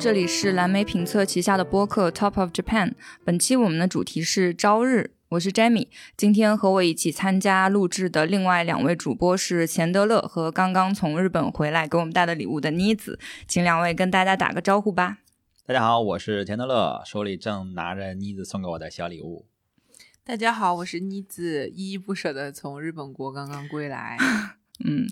这里是蓝莓评测旗下的播客 Top of Japan。本期我们的主题是朝日，我是 Jamie。今天和我一起参加录制的另外两位主播是钱德勒和刚刚从日本回来给我们带的礼物的妮子，请两位跟大家打个招呼吧。大家好，我是钱德勒，手里正拿着妮子送给我的小礼物。大家好，我是妮子，依依不舍的从日本国刚刚归来。嗯。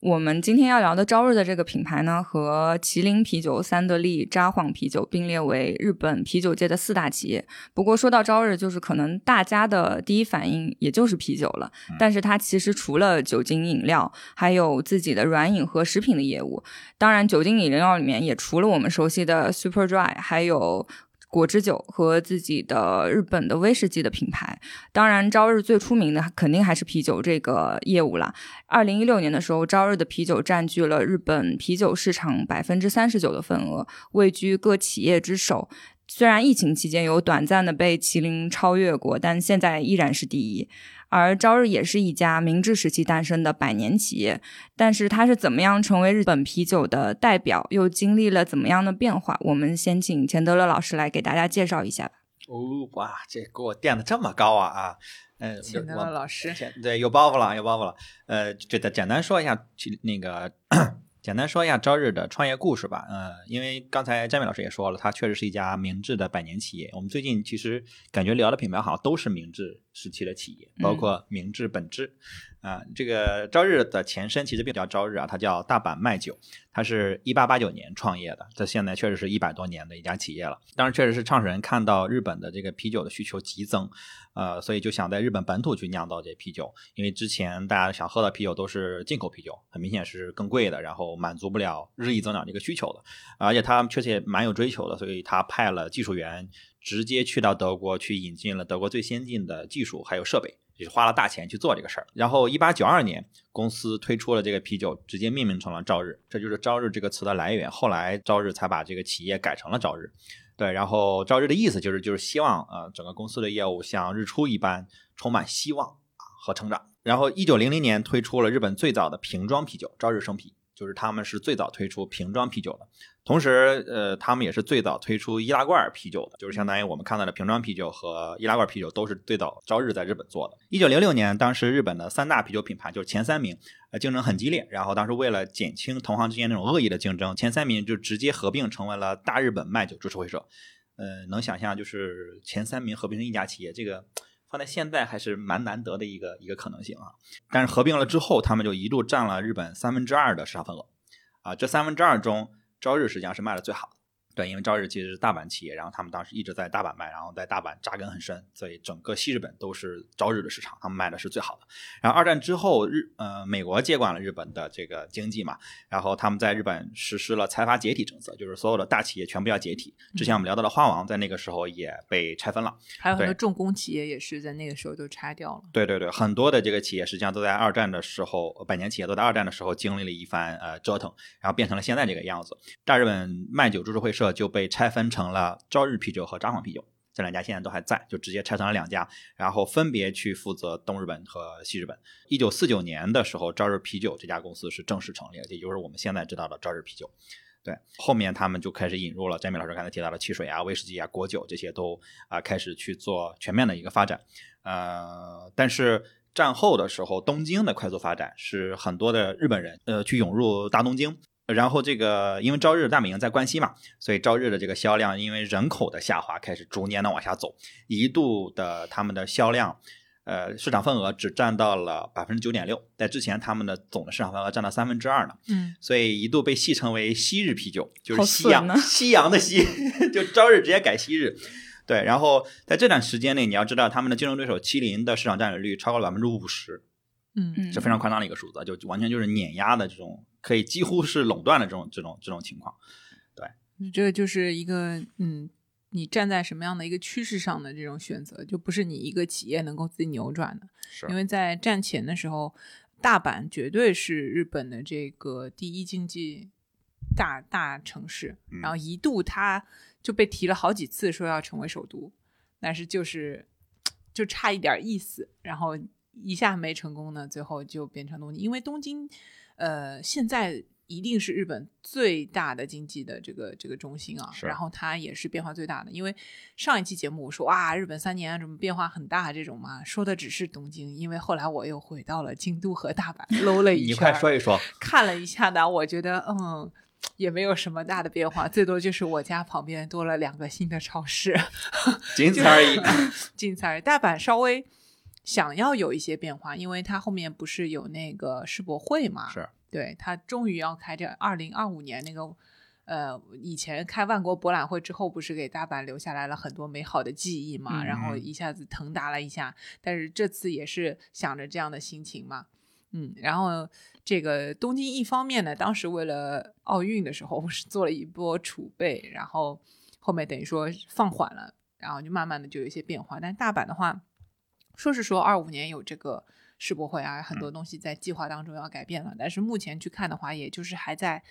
我们今天要聊的朝日的这个品牌呢，和麒麟啤酒、三得利、札幌啤酒并列为日本啤酒界的四大企业。不过说到朝日，就是可能大家的第一反应也就是啤酒了。但是它其实除了酒精饮料，还有自己的软饮和食品的业务。当然，酒精饮料里面也除了我们熟悉的 Super Dry，还有。果汁酒和自己的日本的威士忌的品牌，当然朝日最出名的肯定还是啤酒这个业务啦。二零一六年的时候，朝日的啤酒占据了日本啤酒市场百分之三十九的份额，位居各企业之首。虽然疫情期间有短暂的被麒麟超越过，但现在依然是第一。而朝日也是一家明治时期诞生的百年企业，但是它是怎么样成为日本啤酒的代表，又经历了怎么样的变化？我们先请钱德勒老师来给大家介绍一下吧。哦，哇，这给我垫的这么高啊啊！嗯，钱德勒老师，对，有包袱了，有包袱了。呃，就简单说一下，那个。简单说一下朝日的创业故事吧，呃，因为刚才詹伟老师也说了，它确实是一家明治的百年企业。我们最近其实感觉聊的品牌好像都是明治时期的企业，包括明治本质。啊，这个朝日的前身其实并不叫朝日啊，它叫大阪麦酒，它是一八八九年创业的，这现在确实是一百多年的一家企业了。当然，确实是创始人看到日本的这个啤酒的需求急增，呃，所以就想在日本本土去酿造这啤酒，因为之前大家想喝的啤酒都是进口啤酒，很明显是更贵的，然后满足不了日益增长这个需求的，而且他确实也蛮有追求的，所以他派了技术员直接去到德国去引进了德国最先进的技术还有设备。也是花了大钱去做这个事儿，然后一八九二年公司推出了这个啤酒，直接命名成了朝日，这就是朝日这个词的来源。后来朝日才把这个企业改成了朝日，对，然后朝日的意思就是就是希望呃整个公司的业务像日出一般充满希望啊和成长。然后一九零零年推出了日本最早的瓶装啤酒朝日生啤。就是他们是最早推出瓶装啤酒的，同时，呃，他们也是最早推出易拉罐啤酒的，就是相当于我们看到的瓶装啤酒和易拉罐啤酒都是最早朝日在日本做的。一九零六年，当时日本的三大啤酒品牌就是前三名，呃，竞争很激烈。然后当时为了减轻同行之间那种恶意的竞争，前三名就直接合并成为了大日本麦酒株式会社。呃，能想象就是前三名合并成一家企业，这个。放在现在还是蛮难得的一个一个可能性啊，但是合并了之后，他们就一度占了日本三分之二的市场份额，啊，这三分之二中，朝日实际上是卖的最好的。对，因为朝日其实是大阪企业，然后他们当时一直在大阪卖，然后在大阪扎根很深，所以整个西日本都是朝日的市场，他们卖的是最好的。然后二战之后，日呃美国接管了日本的这个经济嘛，然后他们在日本实施了财阀解体政策，就是所有的大企业全部要解体。之前我们聊到的花王在那个时候也被拆分了，还有很多重工企业也是在那个时候就拆掉了。对对对，很多的这个企业实际上都在二战的时候，百年企业都在二战的时候经历了一番呃折腾，然后变成了现在这个样子。大日本卖酒株式会社这就被拆分。成了朝日啤酒和札幌啤酒这两家，现在都还在，就直接拆成了两家，然后分别去负责东日本和西日本。一九四九年的时候，朝日啤酒这家公司是正式成立，也就是我们现在知道的朝日啤酒。对，后面他们就开始引入了詹米老师刚才提到的汽水啊、威士忌啊、果酒这些都啊开始去做全面的一个发展。呃，但是战后的时候，东京的快速发展是很多的日本人呃去涌入大东京。然后这个，因为朝日大本营在关西嘛，所以朝日的这个销量因为人口的下滑开始逐年的往下走，一度的他们的销量，呃，市场份额只占到了百分之九点六，在之前他们的总的市场份额占到三分之二呢。嗯，所以一度被戏称为昔日啤酒，就是夕阳夕阳的夕，就朝日直接改昔日。对，然后在这段时间内，你要知道他们的竞争对手麒麟的市场占有率超过了百分之五十，嗯，是非常夸张的一个数字，就完全就是碾压的这种。可以几乎是垄断的这种这种这种情况，对，这个就是一个嗯，你站在什么样的一个趋势上的这种选择，就不是你一个企业能够自己扭转的。是，因为在战前的时候，大阪绝对是日本的这个第一经济大大城市，然后一度它就被提了好几次说要成为首都，但是就是就差一点意思，然后一下没成功呢，最后就变成东京，因为东京。呃，现在一定是日本最大的经济的这个这个中心啊，是然后它也是变化最大的。因为上一期节目我说哇，日本三年怎么变化很大这种嘛，说的只是东京，因为后来我又回到了京都和大阪搂了一圈，你快说一说，看了一下呢，我觉得嗯。也没有什么大的变化，最多就是我家旁边多了两个新的超市，仅此而已。仅此而已。大阪稍微想要有一些变化，因为他后面不是有那个世博会嘛？是对，他终于要开这二零二五年那个，呃，以前开万国博览会之后，不是给大阪留下来了很多美好的记忆嘛？嗯然后一下子腾达了一下，但是这次也是想着这样的心情嘛。嗯，然后这个东京一方面呢，当时为了奥运的时候是做了一波储备，然后后面等于说放缓了，然后就慢慢的就有一些变化。但大阪的话，说是说二五年有这个世博会啊，很多东西在计划当中要改变了，但是目前去看的话，也就是还在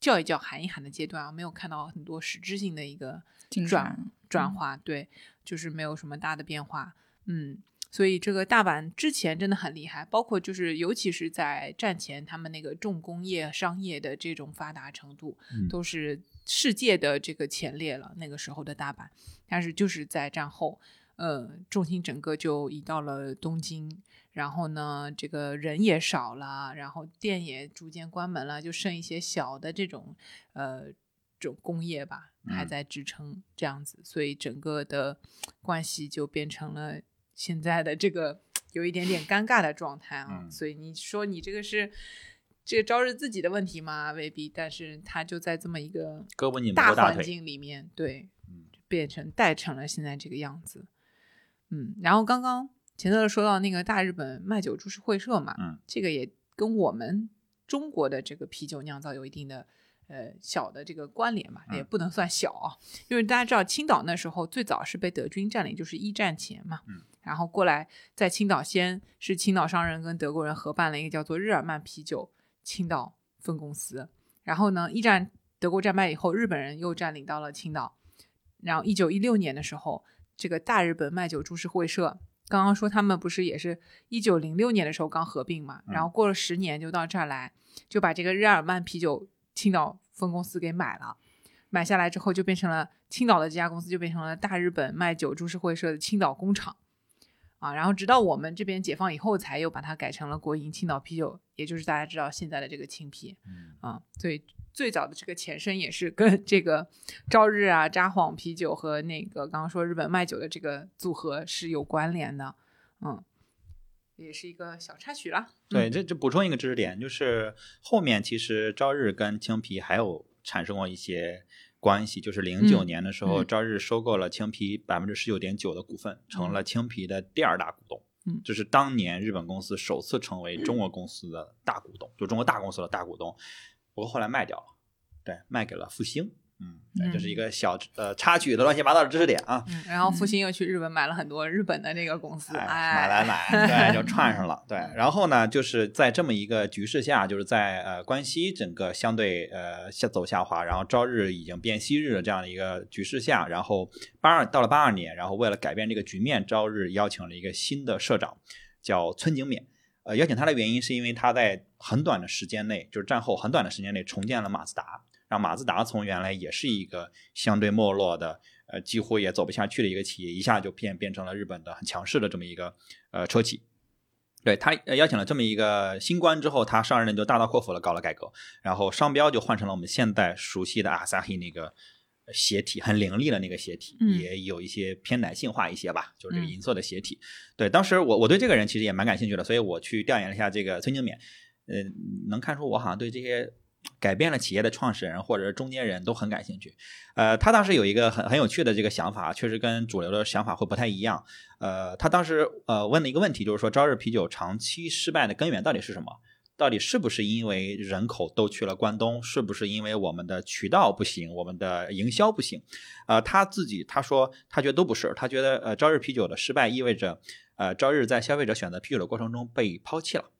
叫一叫、喊一喊的阶段啊，没有看到很多实质性的一个进转转化，对，就是没有什么大的变化，嗯。所以这个大阪之前真的很厉害，包括就是尤其是在战前，他们那个重工业、商业的这种发达程度，嗯都是世界的这个前列了。那个时候的大阪，但是就是在战后，呃，重心整个就移到了东京，然后呢，这个人也少了，然后店也逐渐关门了，就剩一些小的这种呃这种工业吧，还嗯在支撑这样子，所以整个的关系就变成了现在的这个有一点点尴尬的状态啊。嗯所以你说你这个是这个朝日自己的问题吗？未必，但是他就在这么一个大环。境里面，对，嗯变成带成了现在这个样子。嗯，然后刚刚前头说到那个大日本卖酒株式会社嘛，嗯，这个也跟我们中国的这个啤酒酿造有一定的呃小的这个关联嘛，嗯也不能算小啊，因为大家知道青岛那时候最早是被德军占领，就是一战前嘛，嗯，然后过来在青岛先是青岛商人跟德国人合办了一个叫做日耳曼啤酒青岛分公司，然后呢，一战德国战败以后，日本人又占领到了青岛，然后一九一六年的时候，这个大日本卖酒株式会社，刚刚说他们不是也是一九零六年的时候刚合并嘛，嗯然后过了十年就到这儿来，就把这个日耳曼啤酒青岛分公司给买了。买下来之后，就变成了青岛的这家公司，就变成了大日本卖酒株式会社的青岛工厂，啊，然后直到我们这边解放以后，才又把它改成了国营青岛啤酒，也就是大家知道现在的这个青啤。嗯啊，所以最早的这个前身也是跟这个朝日啊、札幌啤酒和那个刚刚说日本卖酒的这个组合是有关联的，嗯，也是一个小插曲啦。对，嗯这这补充一个知识点，就是后面其实朝日跟青啤还有产生过一些关系，就是零九嗯年的时候，嗯朝日收购了青啤百分之十九点九的股份，成了青啤的第二大股东。嗯这是当年日本公司首次成为中国公司的大股东，就中国大公司的大股东。不过后来卖掉了，对，卖给了复兴。嗯，对，这是一个小呃插曲的乱七八糟的知识点啊。嗯，然后复兴又去日本买了很多日本的那个公司，哎，哎，买来买，对，就串上了。对，然后呢，就是在这么一个局势下，就是在呃关西整个相对呃下走下滑，然后朝日已经变昔日的这样的一个局势下，然后八二到了八二年，然后为了改变这个局面，朝日邀请了一个新的社长，叫村井勉。呃，邀请他的原因是因为他在很短的时间内，就是战后很短的时间内重建了马自达，让马自达从原来也是一个相对没落的，呃，几乎也走不下去的一个企业，一下就变变成了日本的很强势的这么一个呃车企。对他呃邀请了这么一个新官之后，他上任就大刀阔斧的搞了改革，然后商标就换成了我们现在熟悉的阿萨希那个鞋体，很凌厉的那个鞋体，嗯也有一些偏男性化一些吧，就是这个嗯银色的鞋体。对，当时我我对这个人其实也蛮感兴趣的，所以我去调研了一下这个崔经勉，呃，能看出我好像对这些改变了企业的创始人或者中间人都很感兴趣。呃，他当时有一个很很有趣的这个想法，确实跟主流的想法会不太一样。呃，他当时呃问了一个问题，就是说朝日啤酒长期失败的根源到底是什么？到底是不是因为人口都去了关东？是不是因为我们的渠道不行，我们的营销不行？呃，他自己他说他觉得都不是，他觉得呃朝日啤酒的失败意味着呃朝日在消费者选择啤酒的过程中被抛弃了。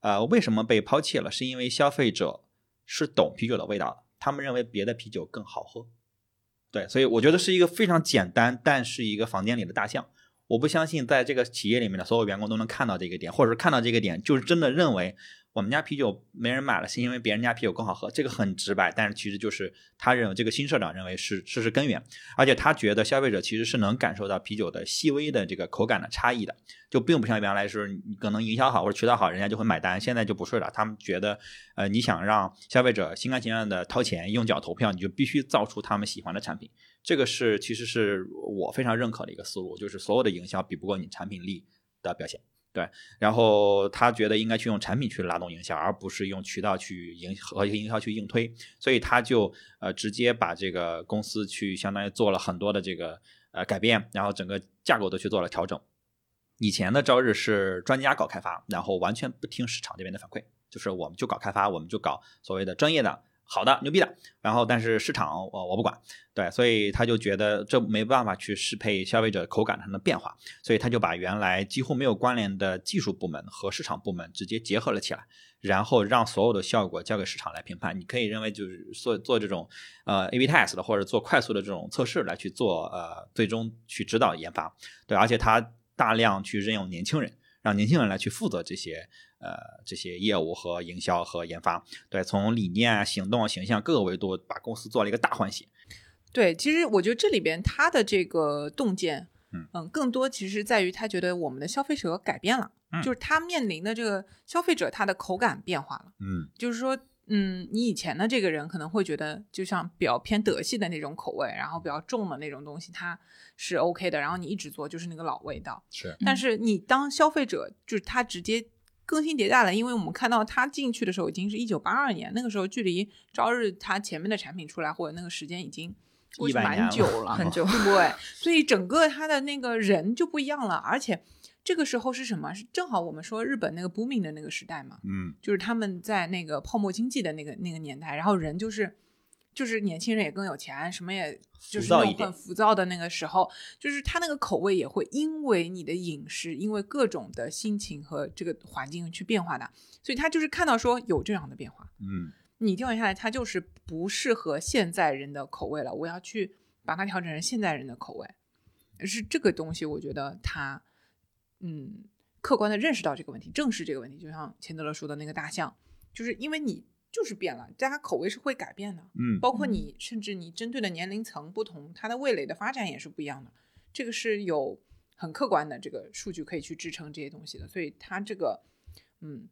呃，为什么被抛弃了？是因为消费者是懂啤酒的味道，他们认为别的啤酒更好喝。对，所以我觉得是一个非常简单，但是一个房间里的大象。我不相信在这个企业里面的所有员工都能看到这个点，或者是看到这个点，就是真的认为我们家啤酒没人买了，是因为别人家啤酒更好喝，这个很直白，但是其实就是他认为这个新社长认为是事实根源，而且他觉得消费者其实是能感受到啤酒的细微的这个口感的差异的，就并不像原来是你可能营销好或者渠道好，人家就会买单，现在就不是了，他们觉得呃你想让消费者心甘情愿的掏钱用脚投票，你就必须造出他们喜欢的产品，这个是其实是我非常认可的一个思路，就是所有的营销比不过你产品力的表现。对，然后他觉得应该去用产品去拉动营销，而不是用渠道去营和营销去硬推，所以他就呃直接把这个公司去相当于做了很多的这个呃改变，然后整个架构都去做了调整。以前的朝日是专家搞开发，然后完全不听市场这边的反馈，就是我们就搞开发，我们就搞所谓的专业的。好的，牛逼的，然后但是市场我我不管，对，所以他就觉得这没办法去适配消费者口感上的变化，所以他就把原来几乎没有关联的技术部门和市场部门直接结合了起来，然后让所有的效果交给市场来评判。你可以认为就是做做这种呃 A/B test 的或者做快速的这种测试来去做呃最终去指导研发，对，而且他大量去任用年轻人，让年轻人来去负责这些。呃，这些业务和营销和研发，对，从理念啊、行动、形象各个维度，把公司做了一个大换血。对，其实我觉得这里边他的这个洞见，嗯嗯，更多其实在于他觉得我们的消费者改变了，就是他面临的这个消费者他的口感变化了，嗯，就是说，嗯，你以前的这个人可能会觉得，就像比较偏德系的那种口味，然后比较重的那种东西，它是 OK 的，然后你一直做就是那个老味道，是，但是你当消费者就是他直接。更新迭代了，因为我们看到它进去的时候已经是一九八二年，那个时候距离朝日它前面的产品出来或者那个时间已经过去蛮久了，很久，对不对，所以整个它的那个人就不一样了。而且这个时候是什么？是正好我们说日本那个 booming 的那个时代嘛，嗯，就是他们在那个泡沫经济的那个那个年代，然后人就是。就是年轻人也更有钱，什么也就是很浮躁的那个时候，就是他那个口味也会因为你的饮食，因为各种的心情和这个环境去变化的，所以他就是看到说有这样的变化，嗯，你调研下来，它就是不适合现在人的口味了，我要去把它调整成现在人的口味，是这个东西，我觉得他嗯客观的认识到这个问题，正视这个问题，就像钱德勒说的那个大象，就是因为你。就是变了，大家口味是会改变的，嗯，包括你，甚至你针对的年龄层不同，它的味蕾的发展也是不一样的，这个是有很客观的这个数据可以去支撑这些东西的，所以它这个，嗯，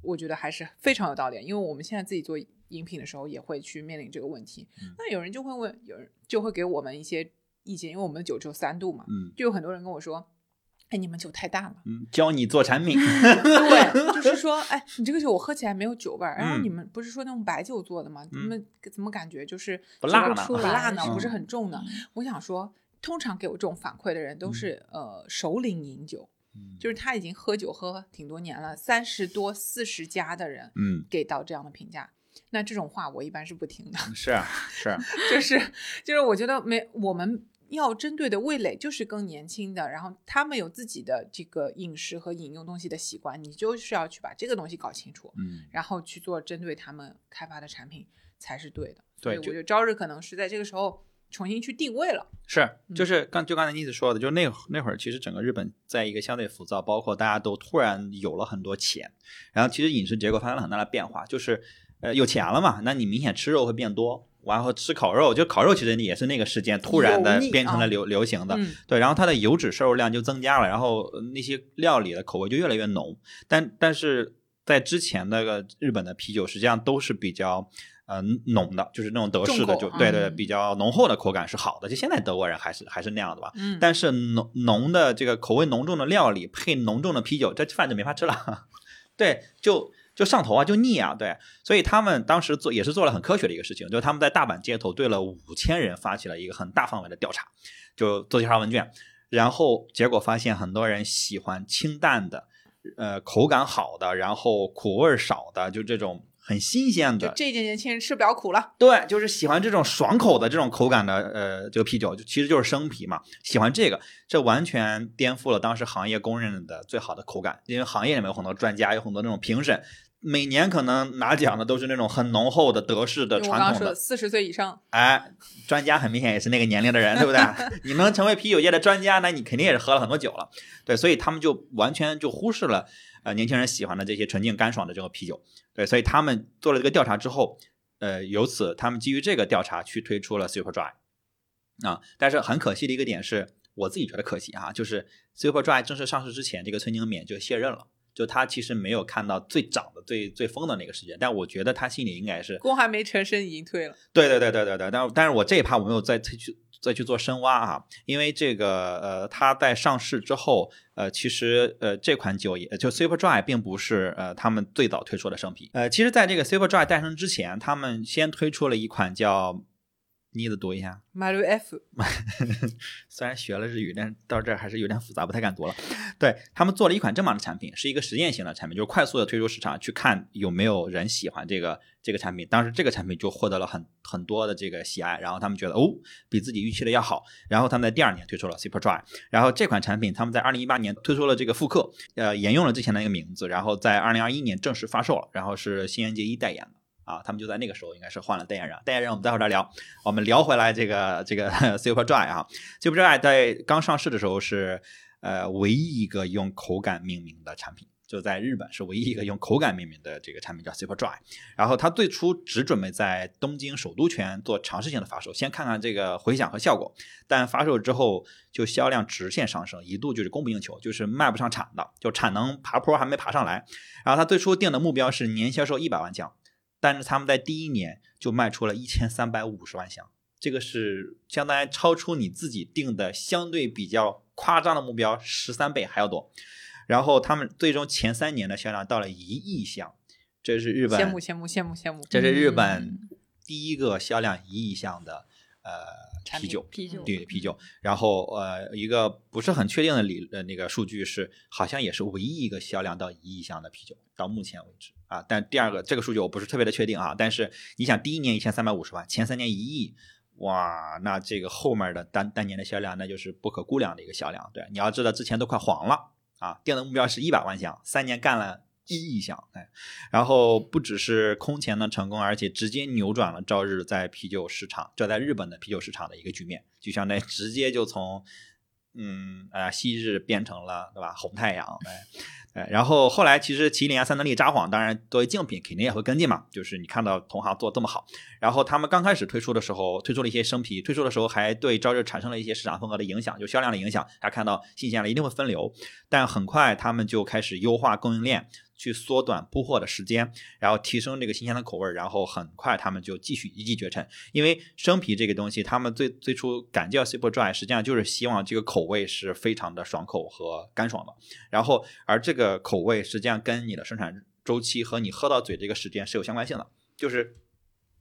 我觉得还是非常有道理，因为我们现在自己做饮品的时候也会去面临这个问题，那有人就会问，有人就会给我们一些意见，因为我们的酒只有三度嘛，嗯，就有很多人跟我说。哎，你们酒太淡了。嗯，教你做产品。对，就是说，哎，你这个酒我喝起来没有酒味儿。然后嗯你们不是说那种白酒做的吗？怎么怎么感觉就是不辣呢不辣呢？嗯不是很重呢？我想说，通常给我这种反馈的人都是呃首领饮酒，嗯就是他已经喝酒喝挺多年了，三十多四十加的人嗯，给到这样的评价。那这种话我一般是不听的，是啊是啊，就是就是我觉得没我们要针对的味蕾就是更年轻的，然后他们有自己的这个饮食和饮用东西的习惯，你就是要去把这个东西搞清楚，嗯，然后去做针对他们开发的产品才是对的。对所以我觉得朝日可能是在这个时候重新去定位了。是，嗯就是刚就刚才妮子说的，就那会那会儿，其实整个日本在一个相对浮躁，包括大家都突然有了很多钱，然后其实饮食结构发生了很大的变化，就是呃有钱了嘛，那你明显吃肉会变多，然后吃烤肉，就烤肉其实也是那个时间突然的变成了流流行的，嗯，对，然后它的油脂摄入量就增加了，然后呃那些料理的口味就越来越浓。但但是在之前那个日本的啤酒实际上都是比较呃浓的，就是那种德式的，就对对，嗯比较浓厚的口感是好的。就现在德国人还是还是那样的吧。嗯，但是浓浓的这个口味浓重的料理配浓重的啤酒，这饭就没法吃了。对，就就上头啊，就腻啊。对，所以他们当时做也是做了很科学的一个事情，就是他们在大阪街头对了五千人发起了一个很大范围的调查，就做调查问卷，然后结果发现很多人喜欢清淡的，呃，口感好的，然后苦味少的，就这种很新鲜的。就这一届年轻人吃不了苦了。对，就是喜欢这种爽口的这种口感的，呃，这个啤酒，就其实就是生啤嘛，喜欢这个，这完全颠覆了当时行业公认的最好的口感，因为行业里面有很多专家，有很多那种评审，每年可能拿奖的都是那种很浓厚的德式的传统的，四十岁以上，哎，专家很明显也是那个年龄的人，对不对？你能成为啤酒界的专家，那你肯定也是喝了很多酒了，对，所以他们就完全就忽视了呃年轻人喜欢的这些纯净干爽的这个啤酒，对，所以他们做了这个调查之后，呃，由此他们基于这个调查去推出了 Super Dry 啊，但是很可惜的一个点是，我自己觉得可惜啊，就是 Super Dry 正式上市之前，这个崔宁勉就卸任了。就他其实没有看到最涨的、最最疯的那个时间，但我觉得他心里应该是功还没成身已经退了。对对对对对对，但但是我这一趴我没有再再去再去做深挖啊，因为这个呃，它在上市之后，呃，其实呃这款酒也就 Super Dry 并不是呃他们最早推出的生啤，呃，其实在这个 Super Dry 诞生之前，他们先推出了一款叫。你的读一下，马六 F，虽然学了日语，但是到这儿还是有点复杂，不太敢读了。对他们做了一款这么样的产品，是一个实验型的产品，就是快速的推出市场，去看有没有人喜欢这个这个产品。当时这个产品就获得了很很多的这个喜爱，然后他们觉得哦，比自己预期的要好。然后他们在第二年推出了 Super Dry，然后这款产品他们在二零一八年推出了这个复刻，呃，沿用了之前的一个名字，然后在二零二一年正式发售了，然后是新垣结衣代言的。啊，他们就在那个时候应该是换了代言人，代言人我们待会儿再聊。我们聊回来这个这个 Super Dry 啊，Super Dry 在刚上市的时候是呃唯一一个用口感命名的产品，就在日本是唯一一个用口感命名的这个产品叫 Super Dry。然后它最初只准备在东京首都圈做尝试性的发售，先看看这个回响和效果。但发售之后就销量直线上升，一度就是供不应求，就是卖不上产的，就产能爬坡还没爬上来。然后它最初定的目标是年销售一百万箱。但是他们在第一年就卖出了一千三百五十万箱，这个是相当于超出你自己定的相对比较夸张的目标十三倍还要多。然后他们最终前三年的销量到了一亿箱，这是日本羡慕羡慕羡慕羡慕，这是日本第一个销量一亿箱的呃啤酒啤酒对啤酒。然后呃一个不是很确定的理呃那个数据是，好像也是唯一一个销量到一亿箱的啤酒，到目前为止。啊，但第二个这个数据我不是特别的确定啊。但是你想，第一年一千三百五十万，前三年一亿，哇，那这个后面的单单年的销量那就是不可估量的一个销量。对，你要知道之前都快黄了啊，定的目标是一百万箱，三年干了一亿箱，哎，然后不只是空前的成功，而且直接扭转了朝日在啤酒市场，这在日本的啤酒市场的一个局面，就相当于直接就从嗯啊昔日变成了对吧红太阳，哎。哎，然后后来其实麒麟啊、三得利、札幌，当然作为竞品肯定也会跟进嘛。就是你看到同行做这么好，然后他们刚开始推出的时候，推出了一些生啤，推出的时候还对朝日产生了一些市场份额的影响，就销量的影响。大家看到新鲜了一定会分流，但很快他们就开始优化供应链。去缩短铺货的时间，然后提升这个新鲜的口味，然后很快他们就继续一骑绝尘。因为生啤这个东西，他们最最初敢叫 Super Dry，实际上就是希望这个口味是非常的爽口和干爽的。然后，而这个口味实际上跟你的生产周期和你喝到嘴这个时间是有相关性的，就是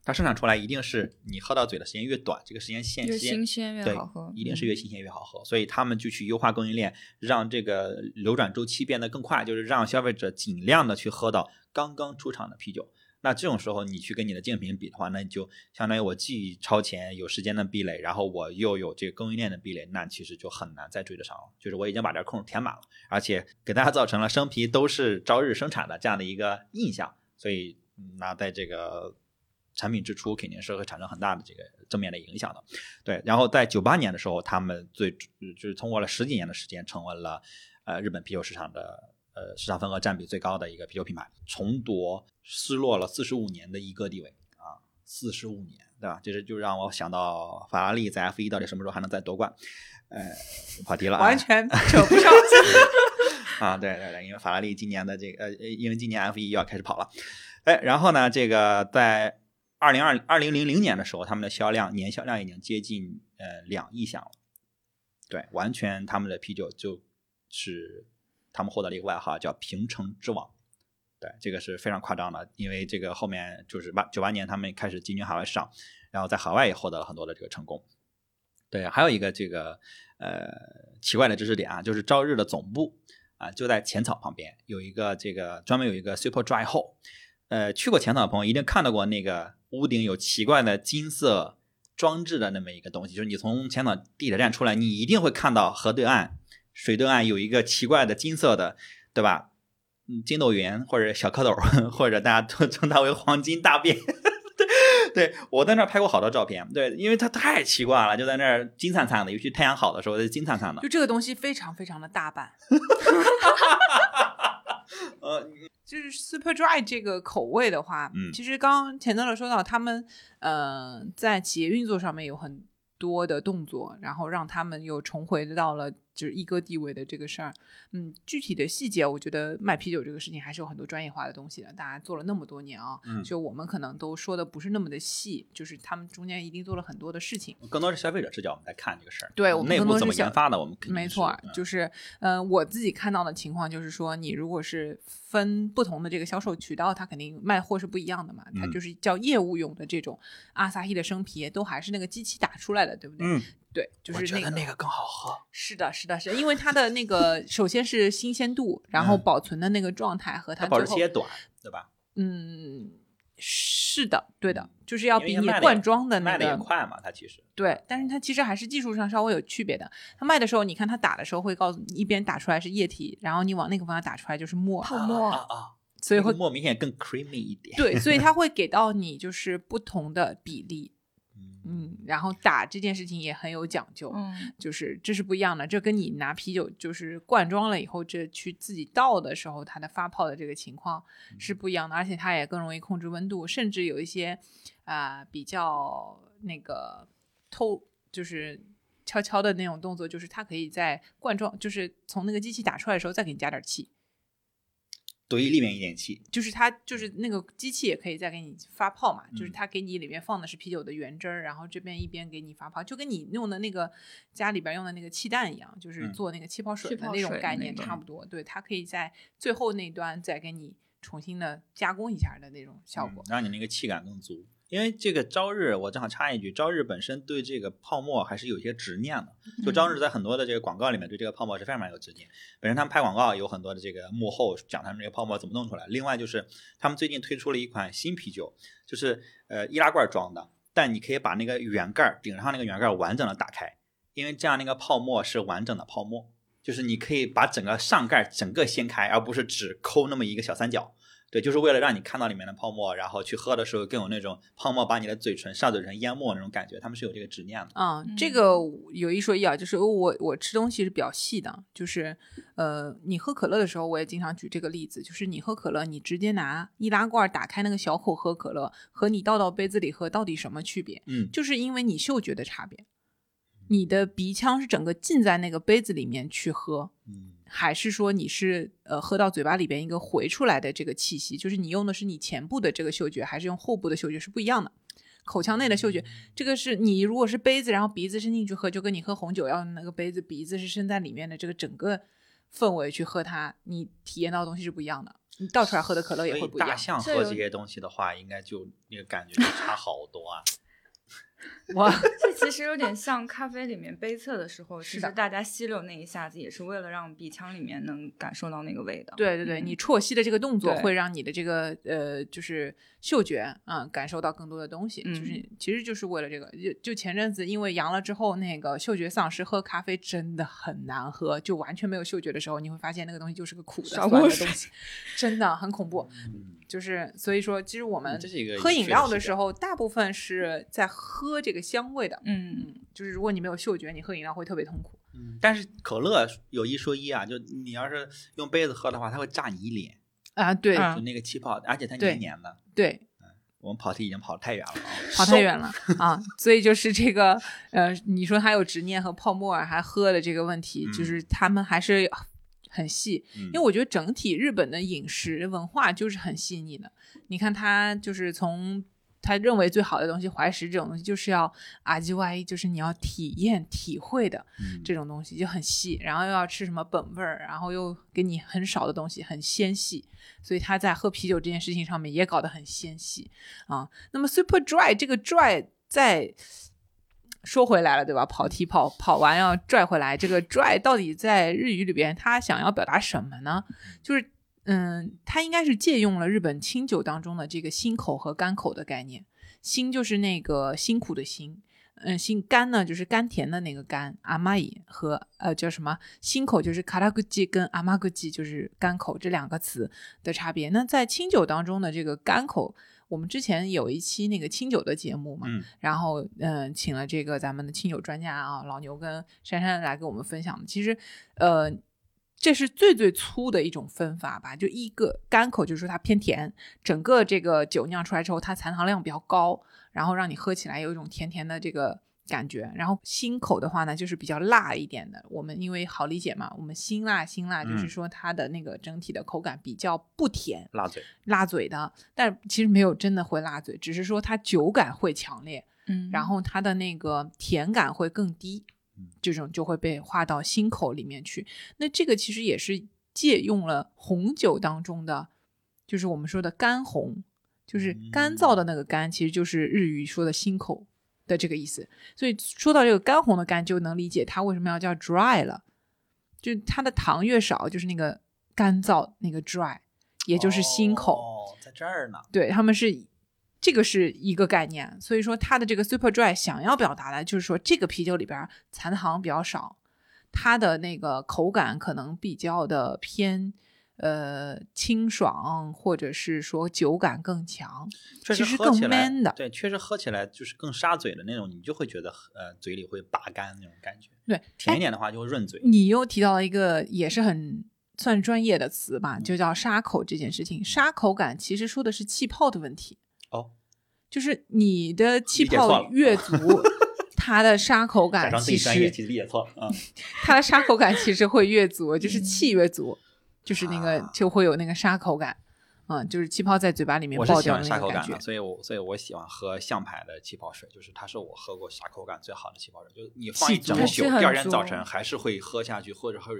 它生产出来一定是你喝到嘴的时间越短，这个时间线越新鲜越对好喝，一定是越新鲜越好喝，所以他们就去优化供应链，让这个流转周期变得更快，就是让消费者尽量的去喝到刚刚出厂的啤酒。那这种时候，你去跟你的竞品比的话，那你就相当于我既超前有时间的壁垒，然后我又有这个供应链的壁垒，那其实就很难再追得上了。就是我已经把这空填满了，而且给大家造成了生啤都是朝日生产的这样的一个印象，所以嗯那在这个产品支出肯定是会产生很大的这个正面的影响的。对，然后在九八年的时候，他们最就是通过了十几年的时间，成为了呃日本啤酒市场的呃市场份额占比最高的一个啤酒品牌，重夺失落了四十五年的一个地位啊，四十五年，对吧？这是就让我想到法拉利在 F 一到底什么时候还能再夺冠？呃，跑题了啊，完全 扯不上。啊，对对对，因为法拉利今年的这个呃，因为今年 F 一又要开始跑了，哎，然后呢，这个在二零二二零零零年的时候，他们的销量年销量已经接近呃两亿箱了，对，完全他们的啤酒就是他们获得了一个外号叫“平城之王”，对，这个是非常夸张的，因为这个后面就是八九八年他们开始进军海外市场，然后在海外也获得了很多的这个成功。对，还有一个这个呃奇怪的知识点啊，就是朝日的总部啊就在浅草旁边，有一个这个专门有一个 Super Dry Hall。呃，去过浅草的朋友一定看到过那个屋顶有奇怪的金色装置的那么一个东西，就是你从浅草地铁站出来，你一定会看到河对岸、水对岸有一个奇怪的金色的，对吧？嗯筋斗云或者小蝌蚪，或者大家都 称它为黄金大便。对我在那儿拍过好多照片，对，因为它太奇怪了，就在那儿金灿灿的，尤其太阳好的时候，它金灿灿的就。这个东西非常非常的大 版，呃，就是 Super Dry 这个口味的话，嗯。其实刚刚钱德勒说到，他们呃在企业运作上面有很多的动作，然后让他们又重回到了就是一哥地位的这个事儿。嗯，具体的细节，我觉得卖啤酒这个事情还是有很多专业化的东西的。大家做了那么多年啊，嗯就我们可能都说的不是那么的细，就是他们中间一定做了很多的事情。更多是消费者视角，我们来看这个事儿。对我们内部怎么更多是小研发的，我们没错，嗯就是呃，我自己看到的情况就是说，你如果是分不同的这个销售渠道，它肯定卖货是不一样的嘛。它嗯就是叫业务用的这种阿萨希的生啤，都还是那个机器打出来的，对不对？嗯，对，就是那个。觉得那个更好喝。是的，是的，是因为它的那个首先是新鲜度，然后嗯保存的那个状态和它它保最后质期也短，对吧？嗯，是的，对的，就是要比你罐装的那卖的也个快嘛，它其实。对，但是它其实还是技术上稍微有区别的。它卖的时候，你看它打的时候会告诉你，一边打出来是液体，然后你往那个方向打出来就是沫，泡沫啊啊啊，所以会那个沫明显更 creamy 一点。对，所以 它会给到你就是不同的比例，嗯，嗯，然后打这件事情也很有讲究，嗯就是这是不一样的。这跟你拿啤酒就是灌装了以后，这去自己倒的时候，它的发泡的这个情况是不一样的，而且它也更容易控制温度，甚至有一些啊、比较那个偷，就是悄悄的那种动作，就是它可以在灌装，就是从那个机器打出来的时候再给你加点气。怼里面一点气。就是它就是那个机器也可以再给你发泡嘛，就是嗯它给你里面放的是啤酒的原汁儿，然后这边一边给你发泡，就跟你用的那个家里边用的那个气蛋一样，就是嗯做那个气泡水的那种概念差不多。对，它可以在最后那端再给你重新的加工一下的那种效果嗯。让你那个气感更足。因为这个朝日，我正好插一句，朝日本身对这个泡沫还是有一些执念的。就朝日在很多的这个广告里面对这个泡沫是非常非常有执念。本身他们拍广告有很多的这个幕后讲他们这个泡沫怎么弄出来。另外就是他们最近推出了一款新啤酒，就是呃易拉罐装的，但你可以把那个圆盖儿顶上那个圆盖儿完整的打开，因为这样那个泡沫是完整的泡沫，就是你可以把整个上盖整个掀开，而不是只抠那么一个小三角。对，就是为了让你看到里面的泡沫，然后去喝的时候更有那种泡沫把你的嘴唇、上嘴唇淹没那种感觉。他们是有这个执念的。嗯，这嗯个有一说一啊，就是我我吃东西是比较细的，就是呃，你喝可乐的时候，我也经常举这个例子，就是你喝可乐，你直接拿易拉罐打开那个小口喝可乐，和你倒到杯子里喝，到底什么区别？嗯，就是因为你嗅觉的差别，你的鼻腔是整个浸在那个杯子里面去喝，嗯还是说你是呃喝到嘴巴里边一个回出来的这个气息，就是你用的是你前部的这个嗅觉，还是用后部的嗅觉是不一样的。口腔内的嗅觉，这个是你如果是杯子，然后鼻子伸进去喝，就跟你喝红酒要那个杯子，鼻子是伸在里面的这个整个氛围去喝它，你体验到的东西是不一样的。你倒出来喝的可乐也会不一样大。象喝这些东西的话，应该就那个感觉就差好多啊。哇，这其实有点像咖啡里面杯测的时候，其实大家吸溜那一下子也是为了让鼻腔里面能感受到那个味道。对对对，嗯你啜吸的这个动作会让你的这个呃，就是嗅觉啊、嗯感受到更多的东西，就是嗯其实就是为了这个。就就前阵子因为阳了之后，那个嗅觉丧失，喝咖啡真的很难喝，就完全没有嗅觉的时候，你会发现那个东西就是个苦的酸的东西，真的很恐怖。嗯，就是所以说，其实我们喝饮料的，时候，大部分是在喝这个香味的。嗯，嗯，就是如果你没有嗅觉，你喝饮料会特别痛苦。嗯但是可乐有一说一啊，就你要是用杯子喝的话，它会炸你一脸，啊，对、啊就那个气泡，而且它黏黏的。对，我们跑题已经跑太远了啊，跑太远了啊，所以就是这个呃，你说还有执念和泡沫还喝的这个问题，嗯就是他们还是很细，因因为我觉得整体日本的饮食文化就是很细腻的。你看他就是从他认为最好的东西，怀石这种东西就是要啊 G Y，就是你要体验体会的嗯这种东西就很细，然后又要吃什么本味儿，然后又给你很少的东西，很纤细，所以他在喝啤酒这件事情上面也搞得很纤细啊。那么 Super Dry 这个 Dry 在说回来了，对吧？跑题跑跑完要拽回来，这个 dry 到底在日语里边他想要表达什么呢？就是嗯，它应该是借用了日本清酒当中的这个辛口和甘口的概念。辛就是那个辛苦的辛，嗯，辛甘呢就是甘甜的那个甘，阿玛伊和呃叫什么辛口就是卡拉古吉跟阿玛古吉就是甘口这两个词的差别。那在清酒当中的这个甘口，我们之前有一期那个清酒的节目嘛，嗯然后嗯、呃请了这个咱们的清酒专家啊老牛跟珊珊来给我们分享的。其实呃。这是最最粗的一种分法吧，就一个干口，就是说它偏甜，整个这个酒酿出来之后，它残糖量比较高，然后让你喝起来有一种甜甜的这个感觉。然后辛口的话呢，就是比较辣一点的。我们因为好理解嘛，我们辛辣辛辣，就是嗯说它的那个整体的口感比较不甜，辣嘴，辣嘴的。但其实没有真的会辣嘴，只是说它酒感会强烈，嗯然后它的那个甜感会更低嗯，这种就会被划到心口里面去。那这个其实也是借用了红酒当中的，就是我们说的干红，就是干燥的那个干，其实就是日语说的心口的这个意思。所以说到这个干红的干，就能理解它为什么要叫 dry 了，就它的糖越少，就是那个干燥那个 dry，也就是心口。哦，在这儿呢。对，他们是这个是一个概念，所以说它的这个 super dry 想要表达的就是说这个啤酒里边残糖比较少，它的那个口感可能比较的偏呃清爽，或者是说酒感更强，确实其实更 man 的。对，确实喝起来就是更沙嘴的那种，你就会觉得呃嘴里会拔干那种感觉。对，哎甜一点的话就会润嘴。你又提到了一个也是很算专业的词嗯吧，就叫沙口这件事情。沙口感其实说的是气泡的问题。哦，就是你的气泡越足，它的沙口感其实其实理解错啊。它的沙口感其实会越足，就是气越足，就是那个啊就会有那个沙口感，嗯，就是气泡在嘴巴里面爆掉的那个感觉。所以我所以我喜欢喝象牌的气泡水，就是它是我喝过沙口感最好的气泡水，就是你放一整宿，第二天早晨还是会喝下去，或者会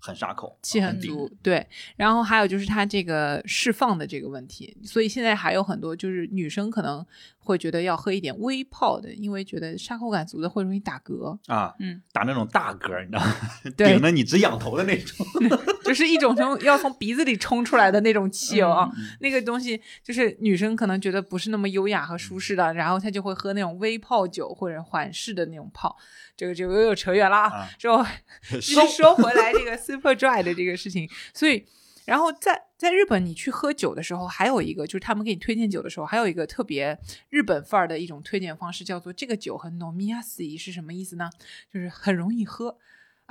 很杀口，气很足，对。然后还有就是它这个释放的这个问题，所以现在还有很多就是女生可能会觉得要喝一点微泡的，因为觉得杀口感足的会容易打嗝。啊，嗯，打那种大嗝，你知道顶着你直仰头的那种。就是一种从要从鼻子里冲出来的那种气哦，嗯那个东西就是女生可能觉得不是那么优雅和舒适的，然后她就会喝那种微泡酒或者缓释的那种泡，这个就又有扯远了啊。啊之后 继续说回来这个 super dry 的这个事情，所以。然后在在日本，你去喝酒的时候，还有一个就是他们给你推荐酒的时候，还有一个特别日本范儿的一种推荐方式，叫做这个酒很 nomiyasu 是什么意思呢？就是很容易喝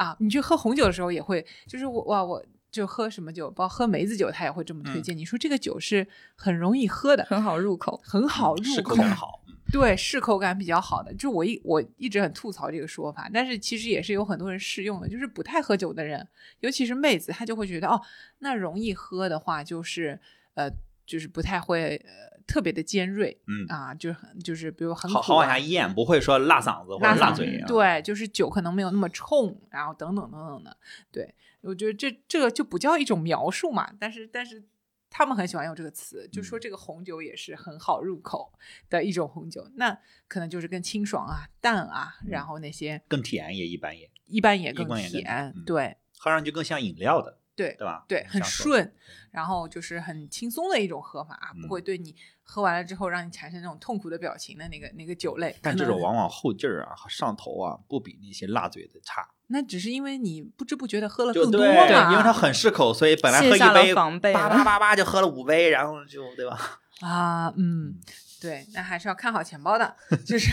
啊。你去喝红酒的时候也会，就是我哇我。就喝什么酒，包括喝梅子酒，他也会这么推荐。你说这个酒是很容易喝的，很好入口。很好入适口，口感好。嗯对，适口感比较好的，就我一我一直很吐槽这个说法，但是其实也是有很多人适用的，就是不太喝酒的人，尤其是妹子，她就会觉得哦，那容易喝的话，就是呃，就是不太会呃特别的尖锐嗯，啊，就是很就是比如很好好往下咽，不会说辣嗓子或者辣嘴啊。对，就是酒可能没有那么冲，然后等等等等的，对我觉得这这个就不叫一种描述嘛，但是但是他们很喜欢用这个词，就嗯说这个红酒也是很好入口的一种红酒，那可能就是更清爽啊、淡啊，然后那些更甜也一般也，一般也更甜，嗯对喝上去更像饮料的，对对吧？对，很顺，然后就是很轻松的一种喝法，不嗯会对你喝完了之后让你产生那种痛苦的表情的那个那个酒类。但这种往往后劲儿啊和上头啊，不比那些辣嘴的差。那只是因为你不知不觉的喝了就更多对，嘛，因为它很适口，所以本来喝一杯防备叭叭叭叭就喝了五杯，然后就对吧？啊，嗯，对，那还是要看好钱包的，就是，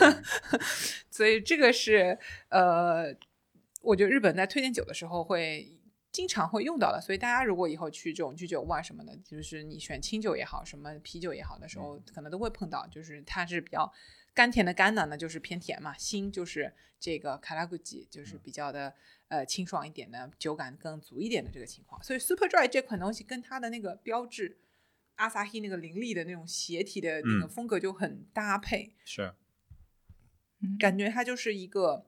所以这个是呃，我觉得日本在推荐酒的时候会经常会用到的，所以大家如果以后去这种居酒屋啊什么的，就是你选清酒也好，什么啤酒也好的时候，可能都会碰到，就是它是比较甘甜的甘呢，那就是偏甜嘛，辛就是这个卡拉古吉，就是比较的呃清爽一点的，酒感更足一点的这个情况。所以 Super Dry 这款东西跟它的那个标志阿萨希那个凌厉的那种斜体的那个嗯。风格就很搭配，是，感觉它就是一个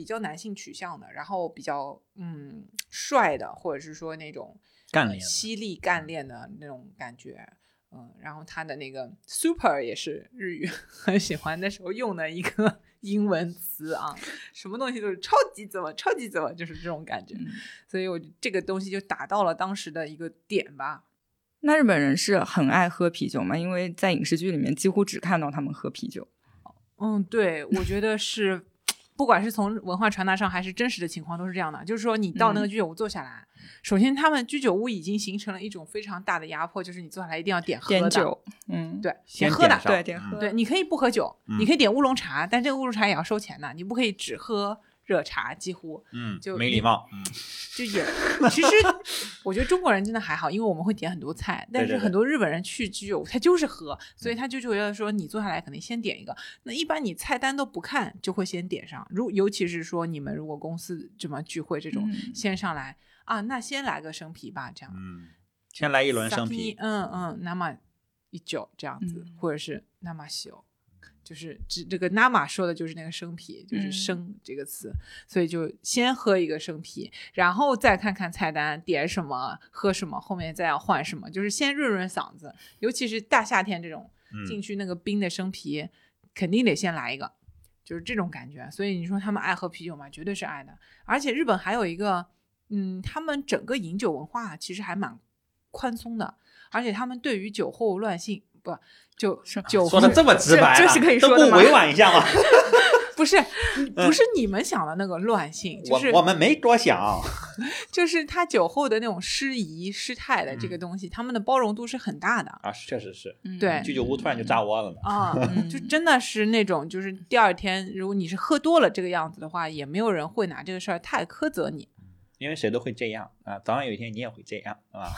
比较男性取向的，然后比较嗯帅的，或者是说那种呃干练犀利干练的那种感觉。嗯，然后他的那个 super 也是日语 很喜欢的时候用的一个 英文词啊，什么东西都是超级怎么超级怎么，就是这种感觉。嗯所以我这个东西就达到了当时的一个点吧。那日本人是很爱喝啤酒吗？因为在影视剧里面几乎只看到他们喝啤酒。嗯，对，我觉得是，不管是从文化传达上还是真实的情况，都是这样的。就是说，你到那个嗯居酒屋坐下来，首先他们居酒屋已经形成了一种非常大的压迫，就是你坐下来一定要点喝的，点酒，嗯，对，先点喝的对，点喝，对，你可以不喝酒，嗯你可以点乌龙茶，但这个乌龙茶也要收钱的，你不可以只喝热茶，几乎嗯，就没礼貌，嗯，就也，其实我觉得中国人真的还好，因为我们会点很多菜，但是很多日本人去居酒屋，他就是喝，所以他就觉得说你坐下来肯定先点一个。那一般你菜单都不看，就会先点上。如尤其是说你们如果公司这么聚会这种，嗯先上来啊，那先来个生啤吧，这样。嗯，先来一轮生啤，嗯嗯，那么一酒这样子，嗯或者是那么酒。就是这这个 nama 说的就是那个生啤，就是嗯生这个词，所以就先喝一个生啤，然后再看看菜单点什么喝什么，后面再要换什么，就是先润润嗓子。尤其是大夏天这种进嗯，去那个冰的生啤，肯定得先来一个，就是这种感觉。所以你说他们爱喝啤酒吗？绝对是爱的。而且日本还有一个，嗯，他们整个饮酒文化其实还蛮宽松的，而且他们对于酒后乱性不就酒说的这么直白了，这这是可以说的委婉一下吗？不是不是你们想的那个乱性，就是我我们没多想，就是他酒后的那种失仪失态的这个东西，他们的包容度是很大的啊，确实是，嗯对居酒屋突然就炸窝了嘛。啊，嗯就真的是那种就是第二天如果你是喝多了这个样子的话，也没有人会拿这个事儿太苛责你。因为谁都会这样啊，早晚有一天你也会这样啊。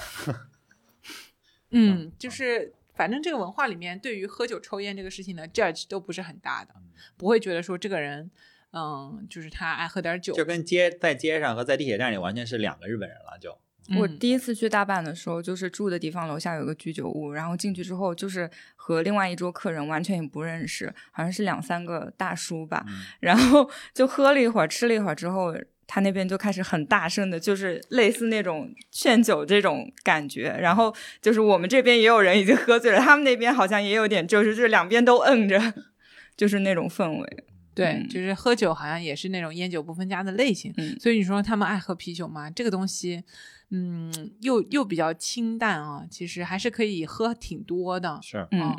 嗯，就是反正这个文化里面对于喝酒抽烟这个事情的 judge 都不是很大的，不会觉得说这个人，嗯，就是他爱喝点酒。就跟街在街上和在地铁站里完全是两个日本人了，就嗯我第一次去大阪的时候，就是住的地方楼下有个居酒屋，然后进去之后，就是和另外一桌客人完全也不认识，好像是两三个大叔吧，嗯然后就喝了一会儿，吃了一会儿之后，他那边就开始很大声的，就是类似那种劝酒这种感觉，然后就是我们这边也有人已经喝醉了，他们那边好像也有点，就是这两边都摁着，就是那种氛围。对，嗯就是喝酒好像也是那种烟酒不分家的类型，嗯所以你说他们爱喝啤酒吗？这个东西，嗯，又又比较清淡啊，其实还是可以喝挺多的，是嗯啊，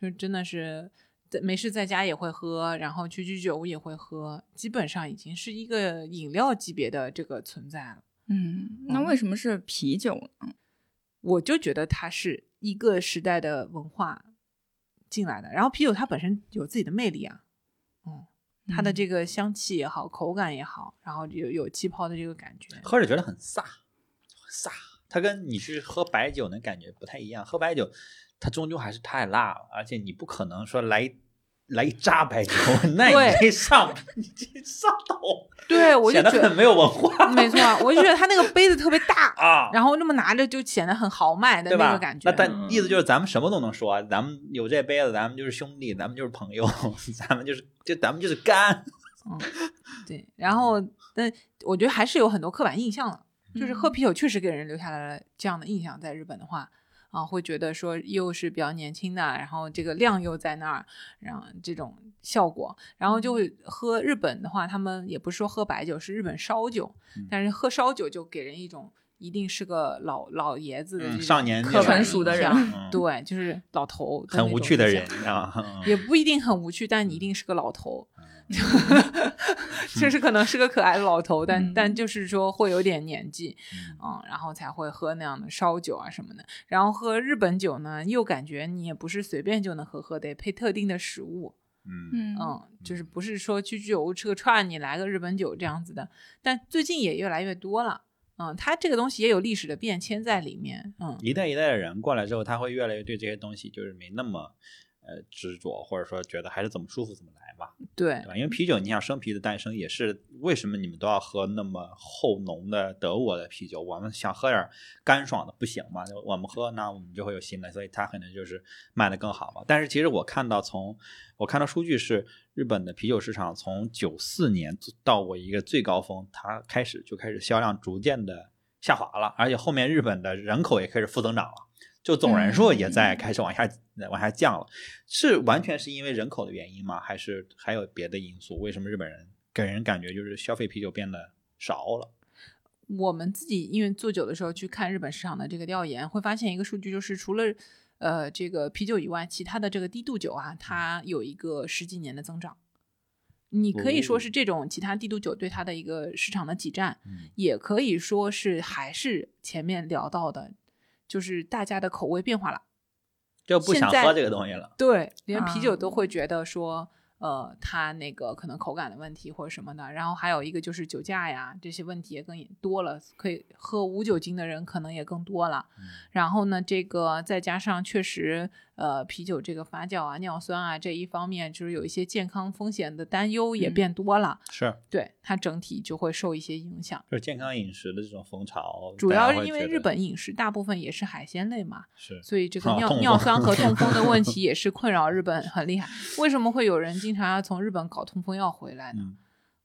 就真的是在没事在家也会喝，然后去居酒屋也会喝，基本上已经是一个饮料级别的这个存在了。嗯，那为什么是啤酒呢？我就觉得它是一个时代的文化进来的，然后啤酒它本身有自己的魅力啊，嗯，它的嗯这个香气也好，口感也好，然后有有气泡的这个感觉，喝着觉得很飒，飒。它跟你去喝白酒那感觉不太一样，喝白酒它终究还是太辣了，而且你不可能说来一来一扎白酒，那对你这上你这上头，对我就觉得显得很没有文化 没错，我就觉得他那个杯子特别大，啊。然后那么拿着就显得很豪迈的？那个感觉，那但意思就是咱们什么都能说，咱们有这杯子，咱们就是兄弟，咱们就是朋友，咱们就是就咱们就是干。嗯对，然后但我觉得还是有很多刻板印象的，就是喝嗯啤酒确实给人留下来了这样的印象，在日本的话。啊，会觉得说又是比较年轻的，然后这个量又在那儿，然后这种效果，然后就会喝日本的话，他们也不是说喝白酒，是日本烧酒，嗯。但是喝烧酒就给人一种一定是个老老爷子的嗯这种少年刻板成熟的人嗯。对，就是老头，很无趣的人啊，嗯也不一定很无趣，但你一定是个老头，就是可能是个可爱的老头，但、嗯。但就是说会有点年纪，嗯。嗯，然后才会喝那样的烧酒啊什么的。然后喝日本酒呢，又感觉你也不是随便就能喝，喝得配特定的食物，嗯。嗯。嗯，就是不是说去居酒屋吃个串，你来个日本酒这样子的。但最近也越来越多了，嗯，它这个东西也有历史的变迁在里面，嗯，一代一代的人过来之后，他会越来越对这些东西就是没那么呃执着，或者说觉得还是怎么舒服怎么来吧，对对，吧？因为啤酒，你想生啤的诞生也是为什么你们都要喝那么厚浓的德国的啤酒？我们想喝点干爽的不行嘛？就我们喝，那我们就会有新的，所以它可能就是卖的更好嘛。但是其实我看到从我看到数据是日本的啤酒市场从九四年到过一个最高峰，它开始就开始销量逐渐的下滑了，而且后面日本的人口也开始负增长了。就总人数也在开始往下、往下降了，是完全是因为人口的原因吗？还是还有别的因素？为什么日本人给人感觉就是消费啤酒变得少了？我们自己因为做酒的时候去看日本市场的这个调研，会发现一个数据，就是除了呃这个啤酒以外，其他的这个低度酒啊，它有一个十几年的增长。你可以说是这种其他低度酒对它的一个市场的挤占，嗯也可以说是还是前面聊到的，就是大家的口味变化了。就不想喝这个东西了。对，连啤酒啊都会觉得说，呃，它那个可能口感的问题或者什么的。然后还有一个就是酒驾呀，这些问题也更多了，可以喝无酒精的人可能也更多了。嗯然后呢，这个再加上确实，呃，啤酒这个发酵啊、尿酸啊这一方面，就是有一些健康风险的担忧也嗯变多了，是，对它整体就会受一些影响。就是健康饮食的这种风潮，主要是因为日本饮食大部分也是海鲜类嘛，是所以这个啊尿尿酸和痛风的问题 也是困扰日本很厉害。为什么会有人经常要从日本搞痛风药回来呢？嗯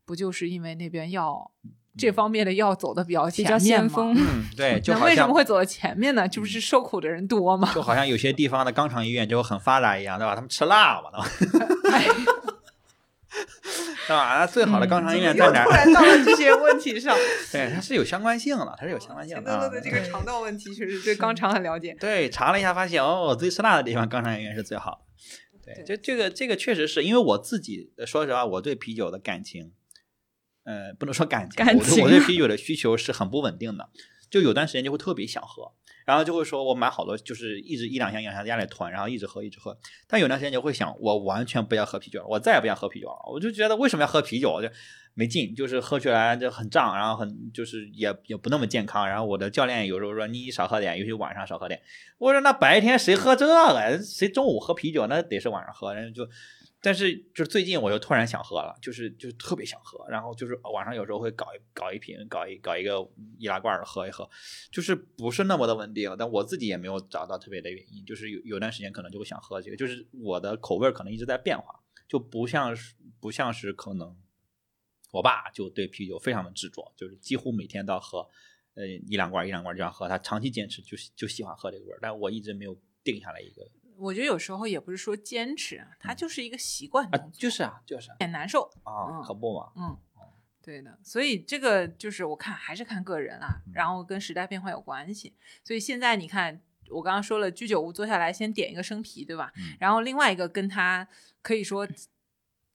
不就是因为那边药这方面的药走的比较前比较？先锋。嗯，对，就那为什么会走到前面呢？这不是受苦的人多吗？就好像有些地方的肛肠医院就很发达一样，对吧？他们吃辣嘛，对吧？哎对吧？那 最好的肛肠医院又在哪儿？突然到了这些问题上，对，它是有相关性的，它是有相关性的啊。钱德勒的这个肠道问题确实对肛肠很了解。对，查了一下，发现哦，最吃辣的地方肛肠医院是最好的。对，对就这个这个确实是因为我自己，呃说实话，我对啤酒的感情，呃，不能说感情，感我对我对啤酒的需求是很不稳定的。就有段时间就会特别想喝，然后就会说我买好多，就是一直一两箱一两箱家里囤，然后一直喝一直喝。但有段时间就会想，我完全不要喝啤酒了，我再也不想喝啤酒了。我就觉得为什么要喝啤酒？就没劲，就是喝起来就很胀，然后很就是也也不那么健康。然后我的教练有时候说你少喝点，尤其晚上少喝点。我说那白天谁喝这个？谁中午喝啤酒？那得是晚上喝。然后就，但是就是最近我又突然想喝了，就是就特别想喝。然后就是晚上有时候会搞一搞一瓶，搞一搞一个易拉罐儿喝一喝，就是不是那么的稳定。但我自己也没有找到特别的原因，就是有有段时间可能就会想喝这个，就是我的口味可能一直在变化，就不像是不像是可能。我爸就对啤酒非常的执着，就是几乎每天都要喝，呃，一两罐一两罐这样喝。他长期坚持就就喜欢喝这个味儿，但我一直没有定下来一个我觉得有时候也不是说坚持，它就是一个习惯啊动，作，就是啊，就是啊，很难受。啊，嗯可不嘛，嗯，对的，所以这个就是我看还是看个人啊，然后跟时代变化有关系。所以现在你看，我刚刚说了，居酒屋坐下来先点一个生啤，对吧？嗯。然后另外一个跟它可以说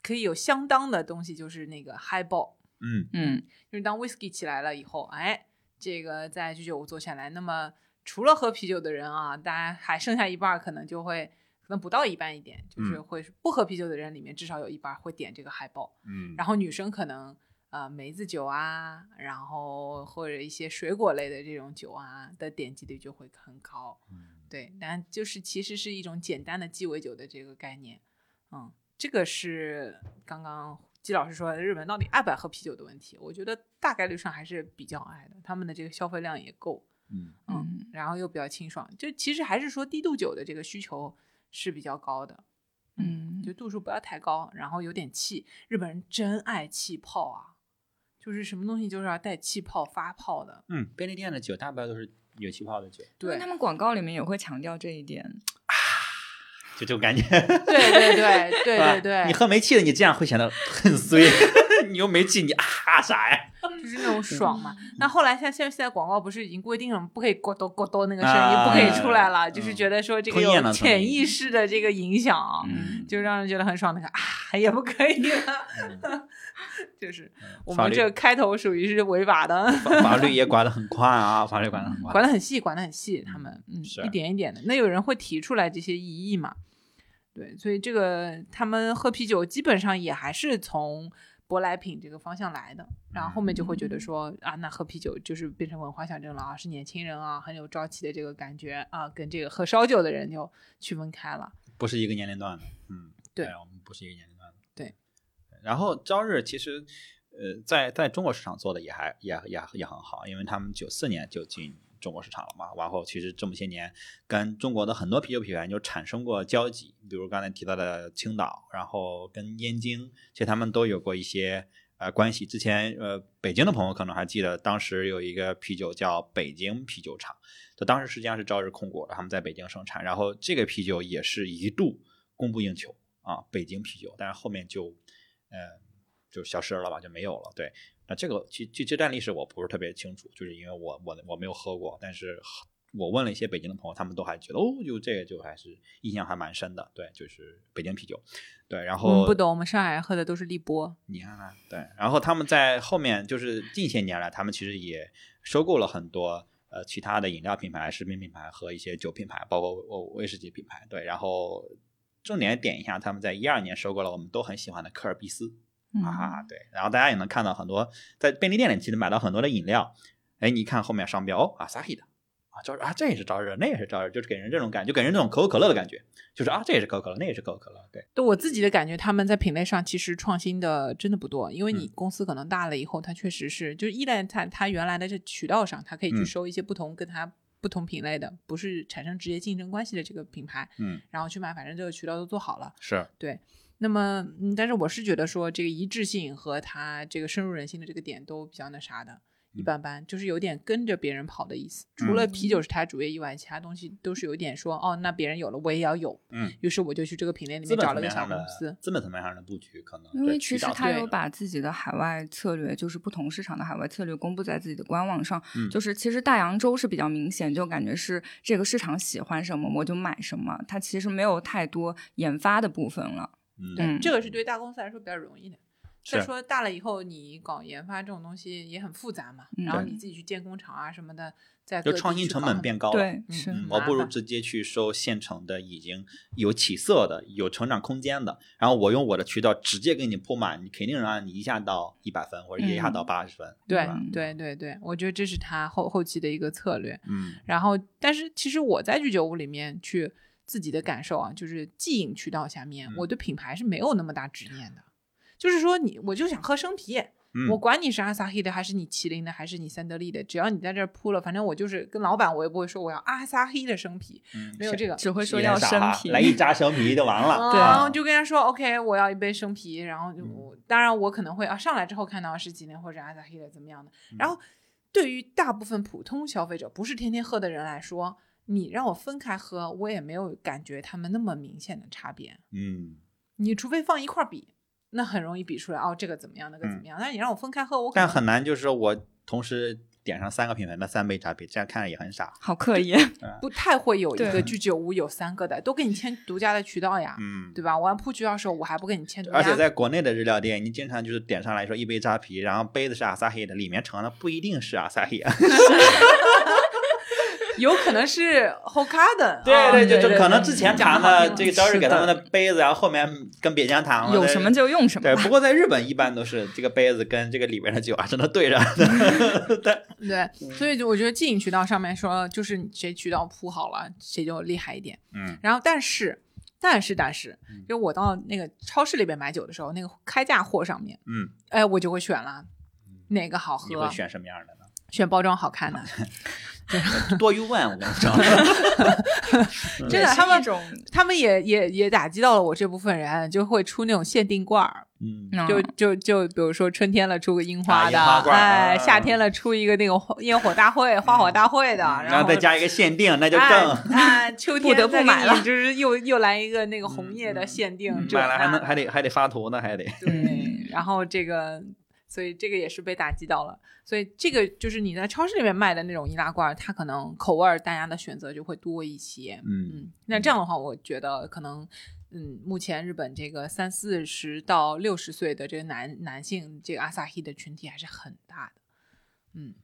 可以有相当的东西，就是那个 highball，嗯。嗯，就是当 whisky 起来了以后，哎，这个在居酒屋坐下来，那么除了喝啤酒的人啊，大家还剩下一半可能就会。可能不到一半一点，就是嗯会不喝啤酒的人里面至少有一半会点这个 highball，嗯然后女生可能呃梅子酒啊，然后或者一些水果类的这种酒啊的点击率就会很高。对，但就是其实是一种简单的鸡尾酒的这个概念。嗯，这个是刚刚季老师说的日本到底爱不爱喝啤酒的问题。我觉得大概率上还是比较爱的，他们的这个消费量也够，嗯嗯，然后又比较清爽。就其实还是说低度酒的这个需求是比较高的。嗯就度数不要太高，然后有点气。日本人真爱气泡啊，就是什么东西就是要带气泡发泡的。嗯，便利店的酒大部分都是有气泡的酒，对他们广告里面也会强调这一点。就这种感觉。对对对对啊对对，你喝没气的，你这样会显得很 衰。你又没气，你啊啥呀？就是那种爽嘛。那后来像现现在广告不是已经规定了，不可以咕咚咕咚那个声音、啊不可以出来了，嗯就是觉得说这个有潜意识的这个影响啊，嗯，就让人觉得很爽。那个啊也不可以了，就是我们这开头属于是违法的。法法律也管得很宽啊，法律管得很宽。管得很细，管得很细，他们嗯，一点一点的。那有人会提出来这些异议嘛？对，所以这个他们喝啤酒基本上也还是从舶来品这个方向来的，然后后面就会觉得说啊，那喝啤酒就是变成文化象征了啊，是年轻人啊，很有朝气的这个感觉啊，跟这个喝烧酒的人就区分开了。不是一个年龄段的，嗯，对我们不是一个年龄段的，对。然后朝日其实，呃，在在中国市场做的也还也也也很好，因为他们九四年就进中国市场了嘛，然后其实这么些年跟中国的很多啤酒品牌就产生过交集，比如刚才提到的青岛，然后跟燕京，其实他们都有过一些。呃，关系之前，呃，北京的朋友可能还记得，当时有一个啤酒叫北京啤酒厂，就当时实际上是朝日控股的，他们在北京生产，然后这个啤酒也是一度供不应求啊，北京啤酒，但是后面就，呃，就消失了吧，就没有了。对，那这个其其这段历史我不是特别清楚，就是因为我我我没有喝过，但是我问了一些北京的朋友，他们都还觉得哦，就这个就还是印象还蛮深的。对，就是北京啤酒。对，然后我们不懂，我们上海人喝的都是立波。你看看，对，然后他们在后面就是近些年来，他们其实也收购了很多呃其他的饮料品牌、食品品牌和一些酒品牌，包括威威士忌品牌。对，然后重点点一下，他们在一二年收购了我们都很喜欢的科尔必斯。啊，对，然后大家也能看到很多在便利店里其实买到很多的饮料，哎，你看后面商标哦，阿萨希的啊，朝日啊，这也是招惹，那也是招惹，就是给人这种感觉，就给人这种可口可乐的感觉，就是啊，这也是可口可乐，那也是可口可乐，对。对我自己的感觉，他们在品类上其实创新的真的不多，因为你嗯公司可能大了以后，它确实是就是依赖它它原来的这渠道上，它可以去嗯收一些不同跟它不同品类的，不是产生直接竞争关系的这个品牌，嗯，然后去买，反正这个渠道都做好了。是，那么，嗯，但是我是觉得说这个一致性和他这个深入人心的这个点都比较那啥的，一嗯般般，就是有点跟着别人跑的意思。除了啤酒是他主业以外，其他东西都是有点说，哦，那别人有了，我也要有。嗯，于是我就去这个品类里面找了个小公司。资本层面上的布局可能因为其实他有把自己的海外策略，就是不同市场的海外策略公布在自己的官网上。嗯就是其实大洋洲是比较明显，就感觉是这个市场喜欢什么我就买什么，它其实没有太多研发的部分了。嗯嗯这个是对大公司来说比较容易的。再是说大了以后，你搞研发这种东西也很复杂嘛，嗯然后你自己去建工厂啊什么的，在就创新成本变高了。对。嗯，我不如直接去收现成的，已经有起色的、有成长空间的，然后我用我的渠道直接给你铺满，你肯定让你一下到一百分，或者一下到八十分，对？对对对，我觉得这是他后后期的一个策略。嗯然后，但是其实我在居酒屋里面去自己的感受啊，就是即饮渠道下面，嗯我对品牌是没有那么大执念的。就是说你，我就想喝生啤，嗯，我管你是阿萨黑的，还是你麒麟的，还是你三得利的，只要你在这儿铺了，反正我就是跟老板，我也不会说我要阿萨黑的生啤，嗯没有这个。只会说要生啤，来一扎生啤就完了。对然后就跟他说 OK，我要一杯生啤，然后就、嗯我当然我可能会啊上来之后看到是麒麟或者阿萨黑的怎么样的，嗯然后对于大部分普通消费者，不是天天喝的人来说，你让我分开喝，我也没有感觉他们那么明显的差别。嗯，你除非放一块儿比，那很容易比出来哦，这个怎么样，那个怎么样。但是你让我分开喝，我但很难，就是说我同时点上三个品牌的三杯茶杯，这样看着也很傻。好刻意。不太会有一个居酒屋有三个的，都给你签独家的渠道呀，嗯，对吧？我要铺渠道的时候，我还不给你签独家。而且在国内的日料店，你经常就是点上来说一杯扎啤，然后杯子是阿萨黑的，里面盛的不一定是阿萨黑。有可能是 Hokkaido，对啊对，就就可能之前谈的这个朝日是给他们的的杯子，然后后面跟别家谈了。有什么就用什么对，不过在日本一般都是这个杯子跟这个里边的酒啊，真的 对着。对对，所以就我觉得经营渠道上面说，就是谁渠道铺好了，谁就厉害一点。嗯然后，但是，但是，但是嗯，就我到那个超市里边买酒的时候，那个开价货上面，嗯，哎，我就会选了哪个好喝，你会选什么样的呢？选包装好看的。多余问，我跟你说。真的，也是他们一种他们也也也打击到了我这部分人，就会出那种限定罐儿，就就就比如说春天了出个樱花的，啊花哎，啊夏天了出一个那种烟火大会、花火大会的，然后然后再加一个限定，那就哎更哎，秋天不得不买了就是又又来一个那个红叶的限定，这买了还能还得还得发图呢，还得。对，然后这个，所以这个也是被打击到了。所以这个就是你在超市里面卖的那种易拉罐，它可能口味儿大家的选择就会多一些。嗯嗯，那这样的话，我觉得可能，嗯，目前日本这个三四十到六十岁的这个男男性这个阿萨希的群体还是很大的。嗯，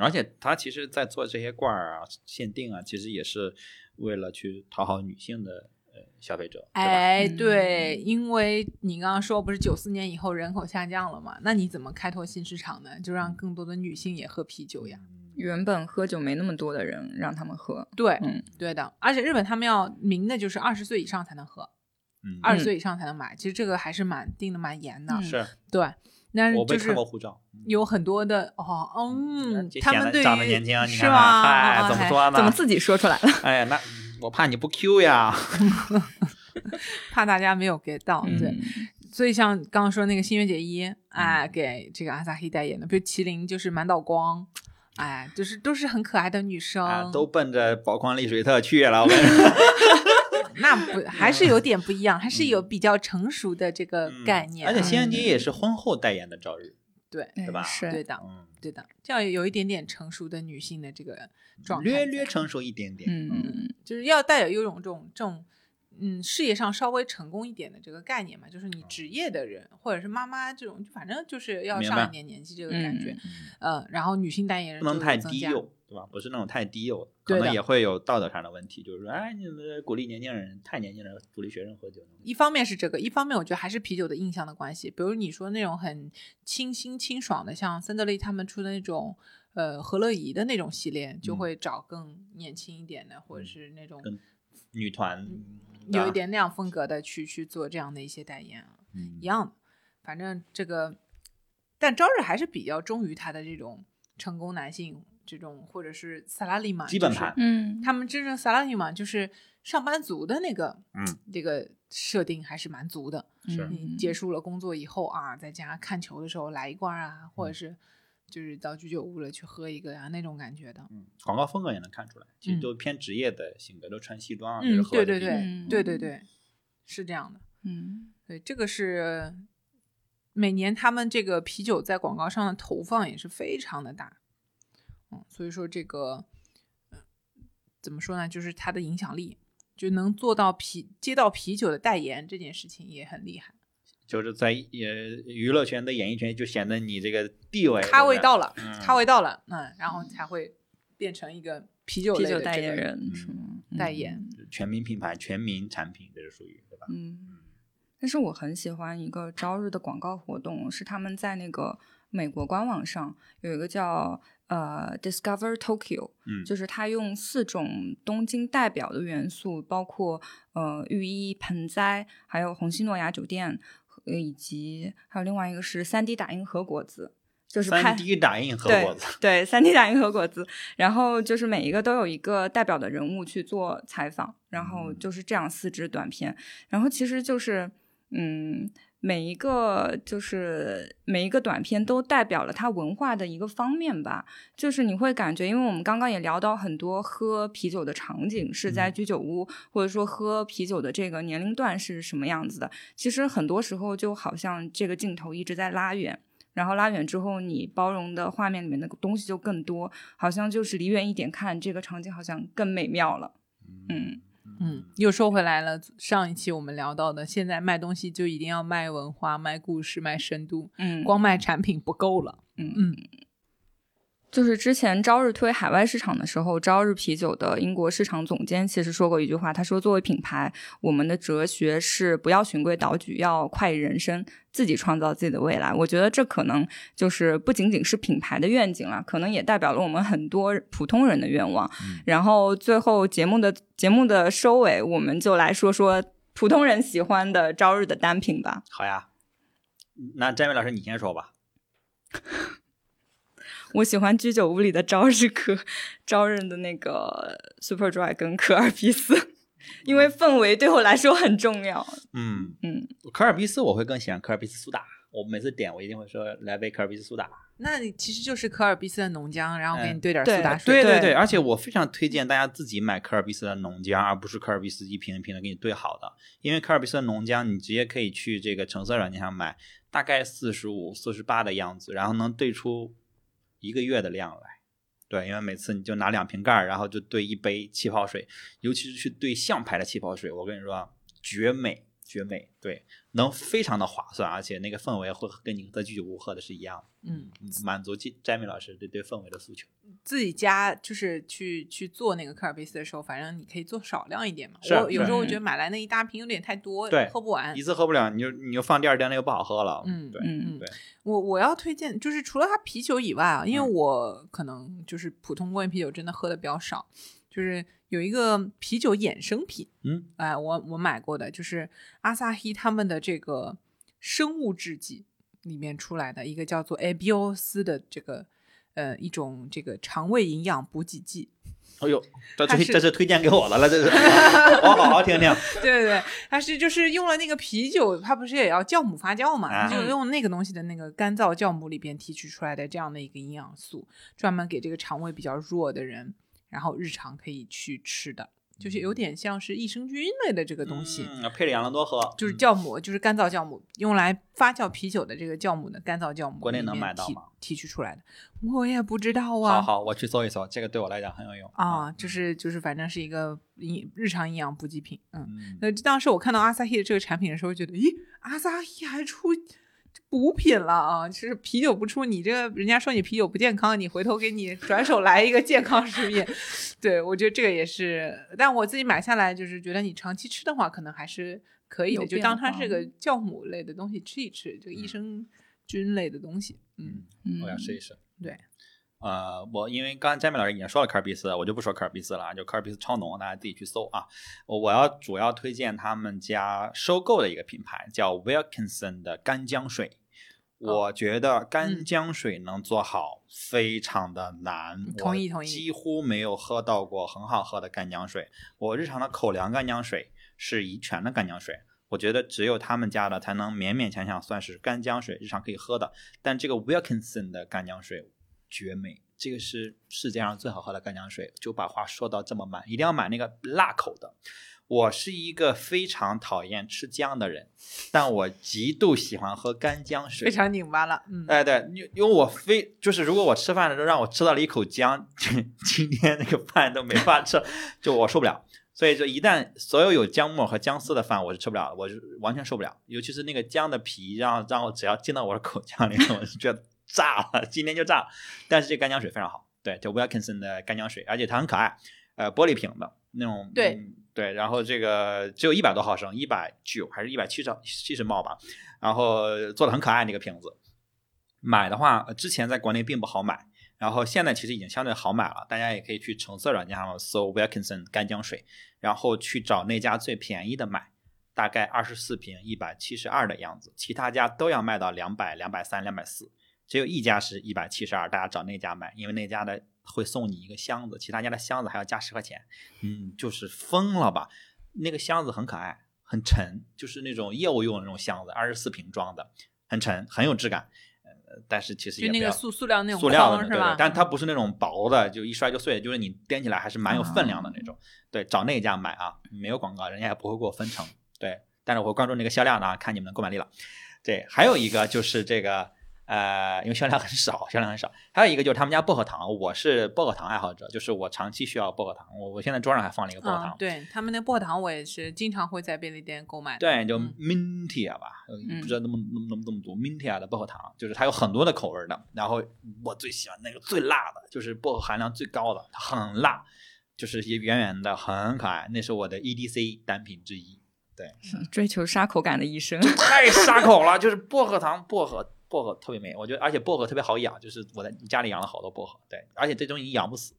而且他其实，在做这些罐儿啊、限定啊，其实也是为了去讨好女性的呃消费者？哎，嗯对，因为你刚刚说不是九四年以后人口下降了嘛，那你怎么开拓新市场呢？就让更多的女性也喝啤酒呀。原本喝酒没那么多的人，让他们喝。对，嗯，对的，而且日本他们要明的就是二十岁以上才能喝，嗯，二十岁以上才能买。其实这个还是蛮定的蛮严的。嗯是对，那我被就是看过护照，有很多的哦，嗯他们对于长得年轻，哎怎么说呢？怎么自己说出来了？哎，那我怕你不 Q 呀。怕大家没有 get 到，对。嗯所以像刚刚说那个新垣结衣，哎，给这个阿萨希代言的，比如麒麟就是满岛光，哎，就是都是很可爱的女生，啊，都奔着宝矿力水特去了，我跟你说。那不还是有点不一样，还是有比较成熟的这个概念而且新垣结衣也是婚后代言的赵日，对，对吧是对的，嗯，对的，这样有一点点成熟的女性的这个状态，略略成熟一点点。嗯就是要带有一种这种这种。嗯，事业上稍微成功一点的这个概念嘛，就是你职业的人或者是妈妈这种，就反正就是要上一点年纪这个感觉，嗯呃，然后女性代言人不能太低幼，对吧？不是那种太低幼，可能也会有道德上的问题，就是说，哎，你们鼓励年轻人，太年轻人鼓励学生喝酒，一方面是这个，一方面我觉得还是啤酒的印象的关系。比如你说那种很清新清爽的，像森德利他们出的那种，呃，何乐怡的那种系列，就嗯会找更年轻一点的，或者是那种跟女团有一点那样风格的去去做这样的一些代言啊，嗯一样的。反正这个，但朝日还是比较忠于他的这种成功男性这种，或者是萨拉利嘛，基本盘嗯，他们真正萨拉利嘛，就是上班族的那个，嗯，这个设定还是蛮足的。是你结束了工作以后啊，在家看球的时候来一罐啊，或者嗯是就是到居酒屋了去喝一个呀、那种感觉的。嗯，广告风格也能看出来，其实嗯都偏职业的性格，都穿西装，就是嗯，喝对对对、嗯对对对，是这样的。嗯对，这个是每年他们这个啤酒在广告上的投放也是非常的大。嗯，所以说这个、呃怎么说呢，就是它的影响力，就能做到啤接到啤酒的代言这件事情也很厉害。就是在也娱乐圈的演艺圈就显得你这个地位咖位到了，嗯咖位到了，嗯，然后才会变成一个啤酒啤酒代言人嗯是吗？代言。全民品牌、全民产品，这是属于对吧？嗯，但是我很喜欢一个朝日的广告活动，是他们在那个美国官网上有一个叫呃 Discover Tokyo，嗯，就是他用四种东京代表的元素，包括呃浴衣、盆栽，还有红星诺亚酒店，呃以及还有另外一个是三 D 打印和果子，就是拍三 D 打印和果子，对，三 D 打印和果子，然后就是每一个都有一个代表的人物去做采访，然后嗯。就是这样四支短片，然后其实就是嗯，每一个就是每一个短片都代表了它文化的一个方面吧，就是你会感觉，因为我们刚刚也聊到很多喝啤酒的场景是在嗯居酒屋，或者说喝啤酒的这个年龄段是什么样子的，其实很多时候就好像这个镜头一直在拉远。然后拉远之后，你包容的画面里面的东西就更多，好像就是离远一点看这个场景，好像更美妙了。嗯嗯，又说回来了，上一期我们聊到的，现在卖东西就一定要卖文化、卖故事、卖深度，嗯，光卖产品不够了。嗯嗯就是之前朝日推海外市场的时候，朝日啤酒的英国市场总监其实说过一句话，他说：“作为品牌，我们的哲学是不要循规蹈矩，要快意人生，自己创造自己的未来。”我觉得这可能就是不仅仅是品牌的愿景了，可能也代表了我们很多普通人的愿望。嗯然后最后节目的节目的收尾，我们就来说说普通人喜欢的朝日的单品吧。好呀。那詹伟老师你先说吧。我喜欢居酒屋里的招日可招人的那个 Super Dry 跟可尔必斯，因为氛围对我来说很重要。嗯嗯，可尔必斯我会更喜欢可尔必斯苏打，我每次点我一定会说来杯可尔必斯苏打。那你其实就是可尔必斯的浓浆，然后给你兑点苏打水。对对对，而且我非常推荐大家自己买可尔必斯的浓浆，而不是可尔必斯一瓶一瓶的给你兑好的。因为可尔必斯的浓浆，你直接可以去这个橙色软件上买，大概四十五、四十八的样子，然后能兑出一个月的量来。对，因为每次你就拿两瓶盖儿，然后就兑一杯气泡水，尤其是去兑象牌的气泡水，我跟你说绝美绝美，对，能非常的划算，而且那个氛围会跟你在居酒屋喝的是一样的。嗯，满足詹米老师对对氛围的诉求。自己家就是去去做那个科尔贝斯的时候，反正你可以做少量一点嘛。是我有时候我觉得买来那一大瓶有点太多，对喝不完一。次喝不了，你就你就放第二天，那又不好喝了。嗯对，嗯对，我我要推荐，就是除了它啤酒以外啊，因为嗯我可能就是普通工业啤酒真的喝的比较少，就是有一个啤酒衍生品，嗯，哎、我我买过的，就是阿萨希他们的这个生物制剂里面出来的一个叫做 a b i o 斯的这个呃一种这个肠胃营养补给剂。哎呦，这推这是推荐给我了了，这是，我 好好听听。对对对，它是就是用了那个啤酒，它不是也要酵母发酵嘛？就用那个东西的那个干燥酵母里边提取出来的这样的一个营养素，专门给这个肠胃比较弱的人，然后日常可以去吃的。就是有点像是益生菌类的这个东西，嗯，配着养乐多喝，就是嗯酵母，就是干燥酵母，用来发酵啤酒的这个酵母的干燥酵母，国内能买到吗？提取出来的，我也不知道啊。好好，我去搜一搜，这个对我来讲很有用啊，就是就是，反正是一个营日常营养补给品，嗯。嗯，那当时我看到阿萨希的这个产品的时候，觉得，咦，阿萨希还出补品了啊！就是啤酒不出，你这个人家说你啤酒不健康，你回头给你转手来一个健康食品。对我觉得这个也是，但我自己买下来就是觉得你长期吃的话，可能还是可以的，就当它是个酵母类的东西吃一吃，这个益生菌类的东西，嗯，嗯我要试一试。对，呃，我因为刚才詹米老师已经说了科尔必斯，我就不说科尔必斯了，就科尔必斯超浓，大家自己去搜啊。我我要主要推荐他们家收购的一个品牌，叫 Wilkinson 的干姜水。我觉得干姜水能做好非常的难，我同意同意几乎没有喝到过很好喝的干姜水。我日常的口粮干姜水是怡泉的干姜水，我觉得只有他们家的才能勉勉强强算是干姜水，日常可以喝的。但这个 Wilkinson 的干姜水绝美，这个是世界上最好喝的干姜水。就把话说到这么满，一定要买那个辣口的。我是一个非常讨厌吃姜的人，但我极度喜欢喝干姜水。非常拧巴了，嗯，哎，对，因因为我非就是如果我吃饭的时候让我吃到了一口姜，今天那个饭都没法吃，就我受不了。所以就一旦所有有姜末和姜丝的饭，我是吃不了的，我是完全受不了。尤其是那个姜的皮，让让我只要进到我的口腔里，我就觉得炸了，今天就炸了。但是这干姜水非常好，对，叫 Wilkinson 的干姜水，而且它很可爱，呃，玻璃瓶的那种，对嗯对，然后这个只有一百多毫升，一百九还是一百七十七十毫吧，然后做的很可爱那个瓶子。买的话，之前在国内并不好买，然后现在其实已经相对好买了，大家也可以去橙色软件上搜 Wilkinson 干姜水，然后去找那家最便宜的买，大概二十四瓶一百七十二的样子，其他家都要卖到两百、两百三、两百四，只有一家是一百七十二，大家找那家买，因为那家的会送你一个箱子，其他家的箱子还要加十块钱，嗯，就是疯了吧？那个箱子很可爱，很沉，就是那种业务用的那种箱子，二十四瓶装的，很沉，很有质感。呃，但是其实也那个塑塑料那种塑料的对对，？但它不是那种薄的，就一摔就碎，就是你掂起来还是蛮有分量的那种。对，找那家买啊，没有广告，人家也不会给我分成。对，但是我会关注那个销量呢，看你们的购买力了。对，还有一个就是这个呃，因为销量很少，销量很少。还有一个就是他们家薄荷糖，我是薄荷糖爱好者，就是我长期需要薄荷糖。我我现在桌上还放了一个薄荷糖。啊，对他们那薄荷糖，我也是经常会在便利店购买的。对，就嗯 Mintia 吧，不知道那么那么那么那么读 Mintia 的薄荷糖，就是它有很多的口味的。然后我最喜欢那个最辣的，就是薄荷含量最高的，它很辣，就是也圆圆的，很可爱。那是我的 EDC 单品之一。对，追求沙口感的医生，太沙口了，就是薄荷糖，薄荷薄荷特别美，我觉得，而且薄荷特别好养，就是我在家里养了好多薄荷，对，而且这东西养不死，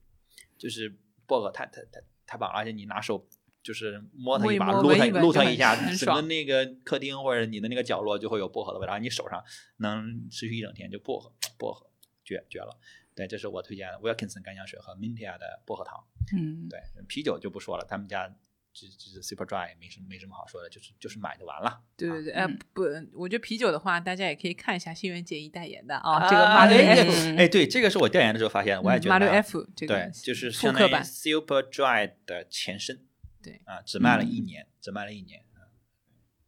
就是薄荷太太太太棒了，而且你拿手就是摸它一一把，撸它撸它一下，整个那个客厅或者你的那个角落就会有薄荷的味道，你手上能持续一整天，就薄荷薄荷绝绝了。对，这是我推荐的 Wilkinson 干香水和 Mintia 的薄荷糖。嗯，对，啤酒就不说了，他们家这这是 Super Dry，没什么没什么好说的，就是就是买就完了。对对对，呃嗯不，我觉得啤酒的话，大家也可以看一下新垣结衣代言的啊，啊这个马六哎 F，嗯哎，对，这个是我调研的时候发现的，我也觉得马六 F 这个对，就是复相当于，Super Dry 的前身。对啊，只卖了一嗯年，只卖了一年。嗯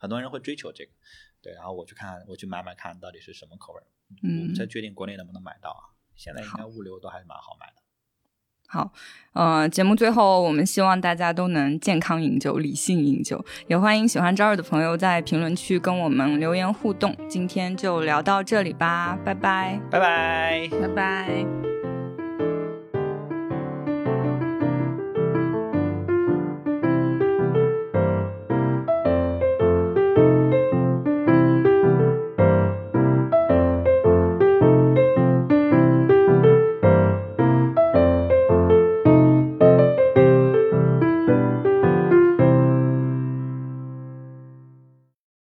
很多人会追求这个，对，然后我去看，我去买买看到底是什么口味，嗯我们才决定国内能不能买到啊。现在应该物流都还是蛮好买的。好，呃，节目最后，我们希望大家都能健康饮酒、理性饮酒，也欢迎喜欢朝儿的朋友在评论区跟我们留言互动。今天就聊到这里吧，拜拜。拜拜。拜拜。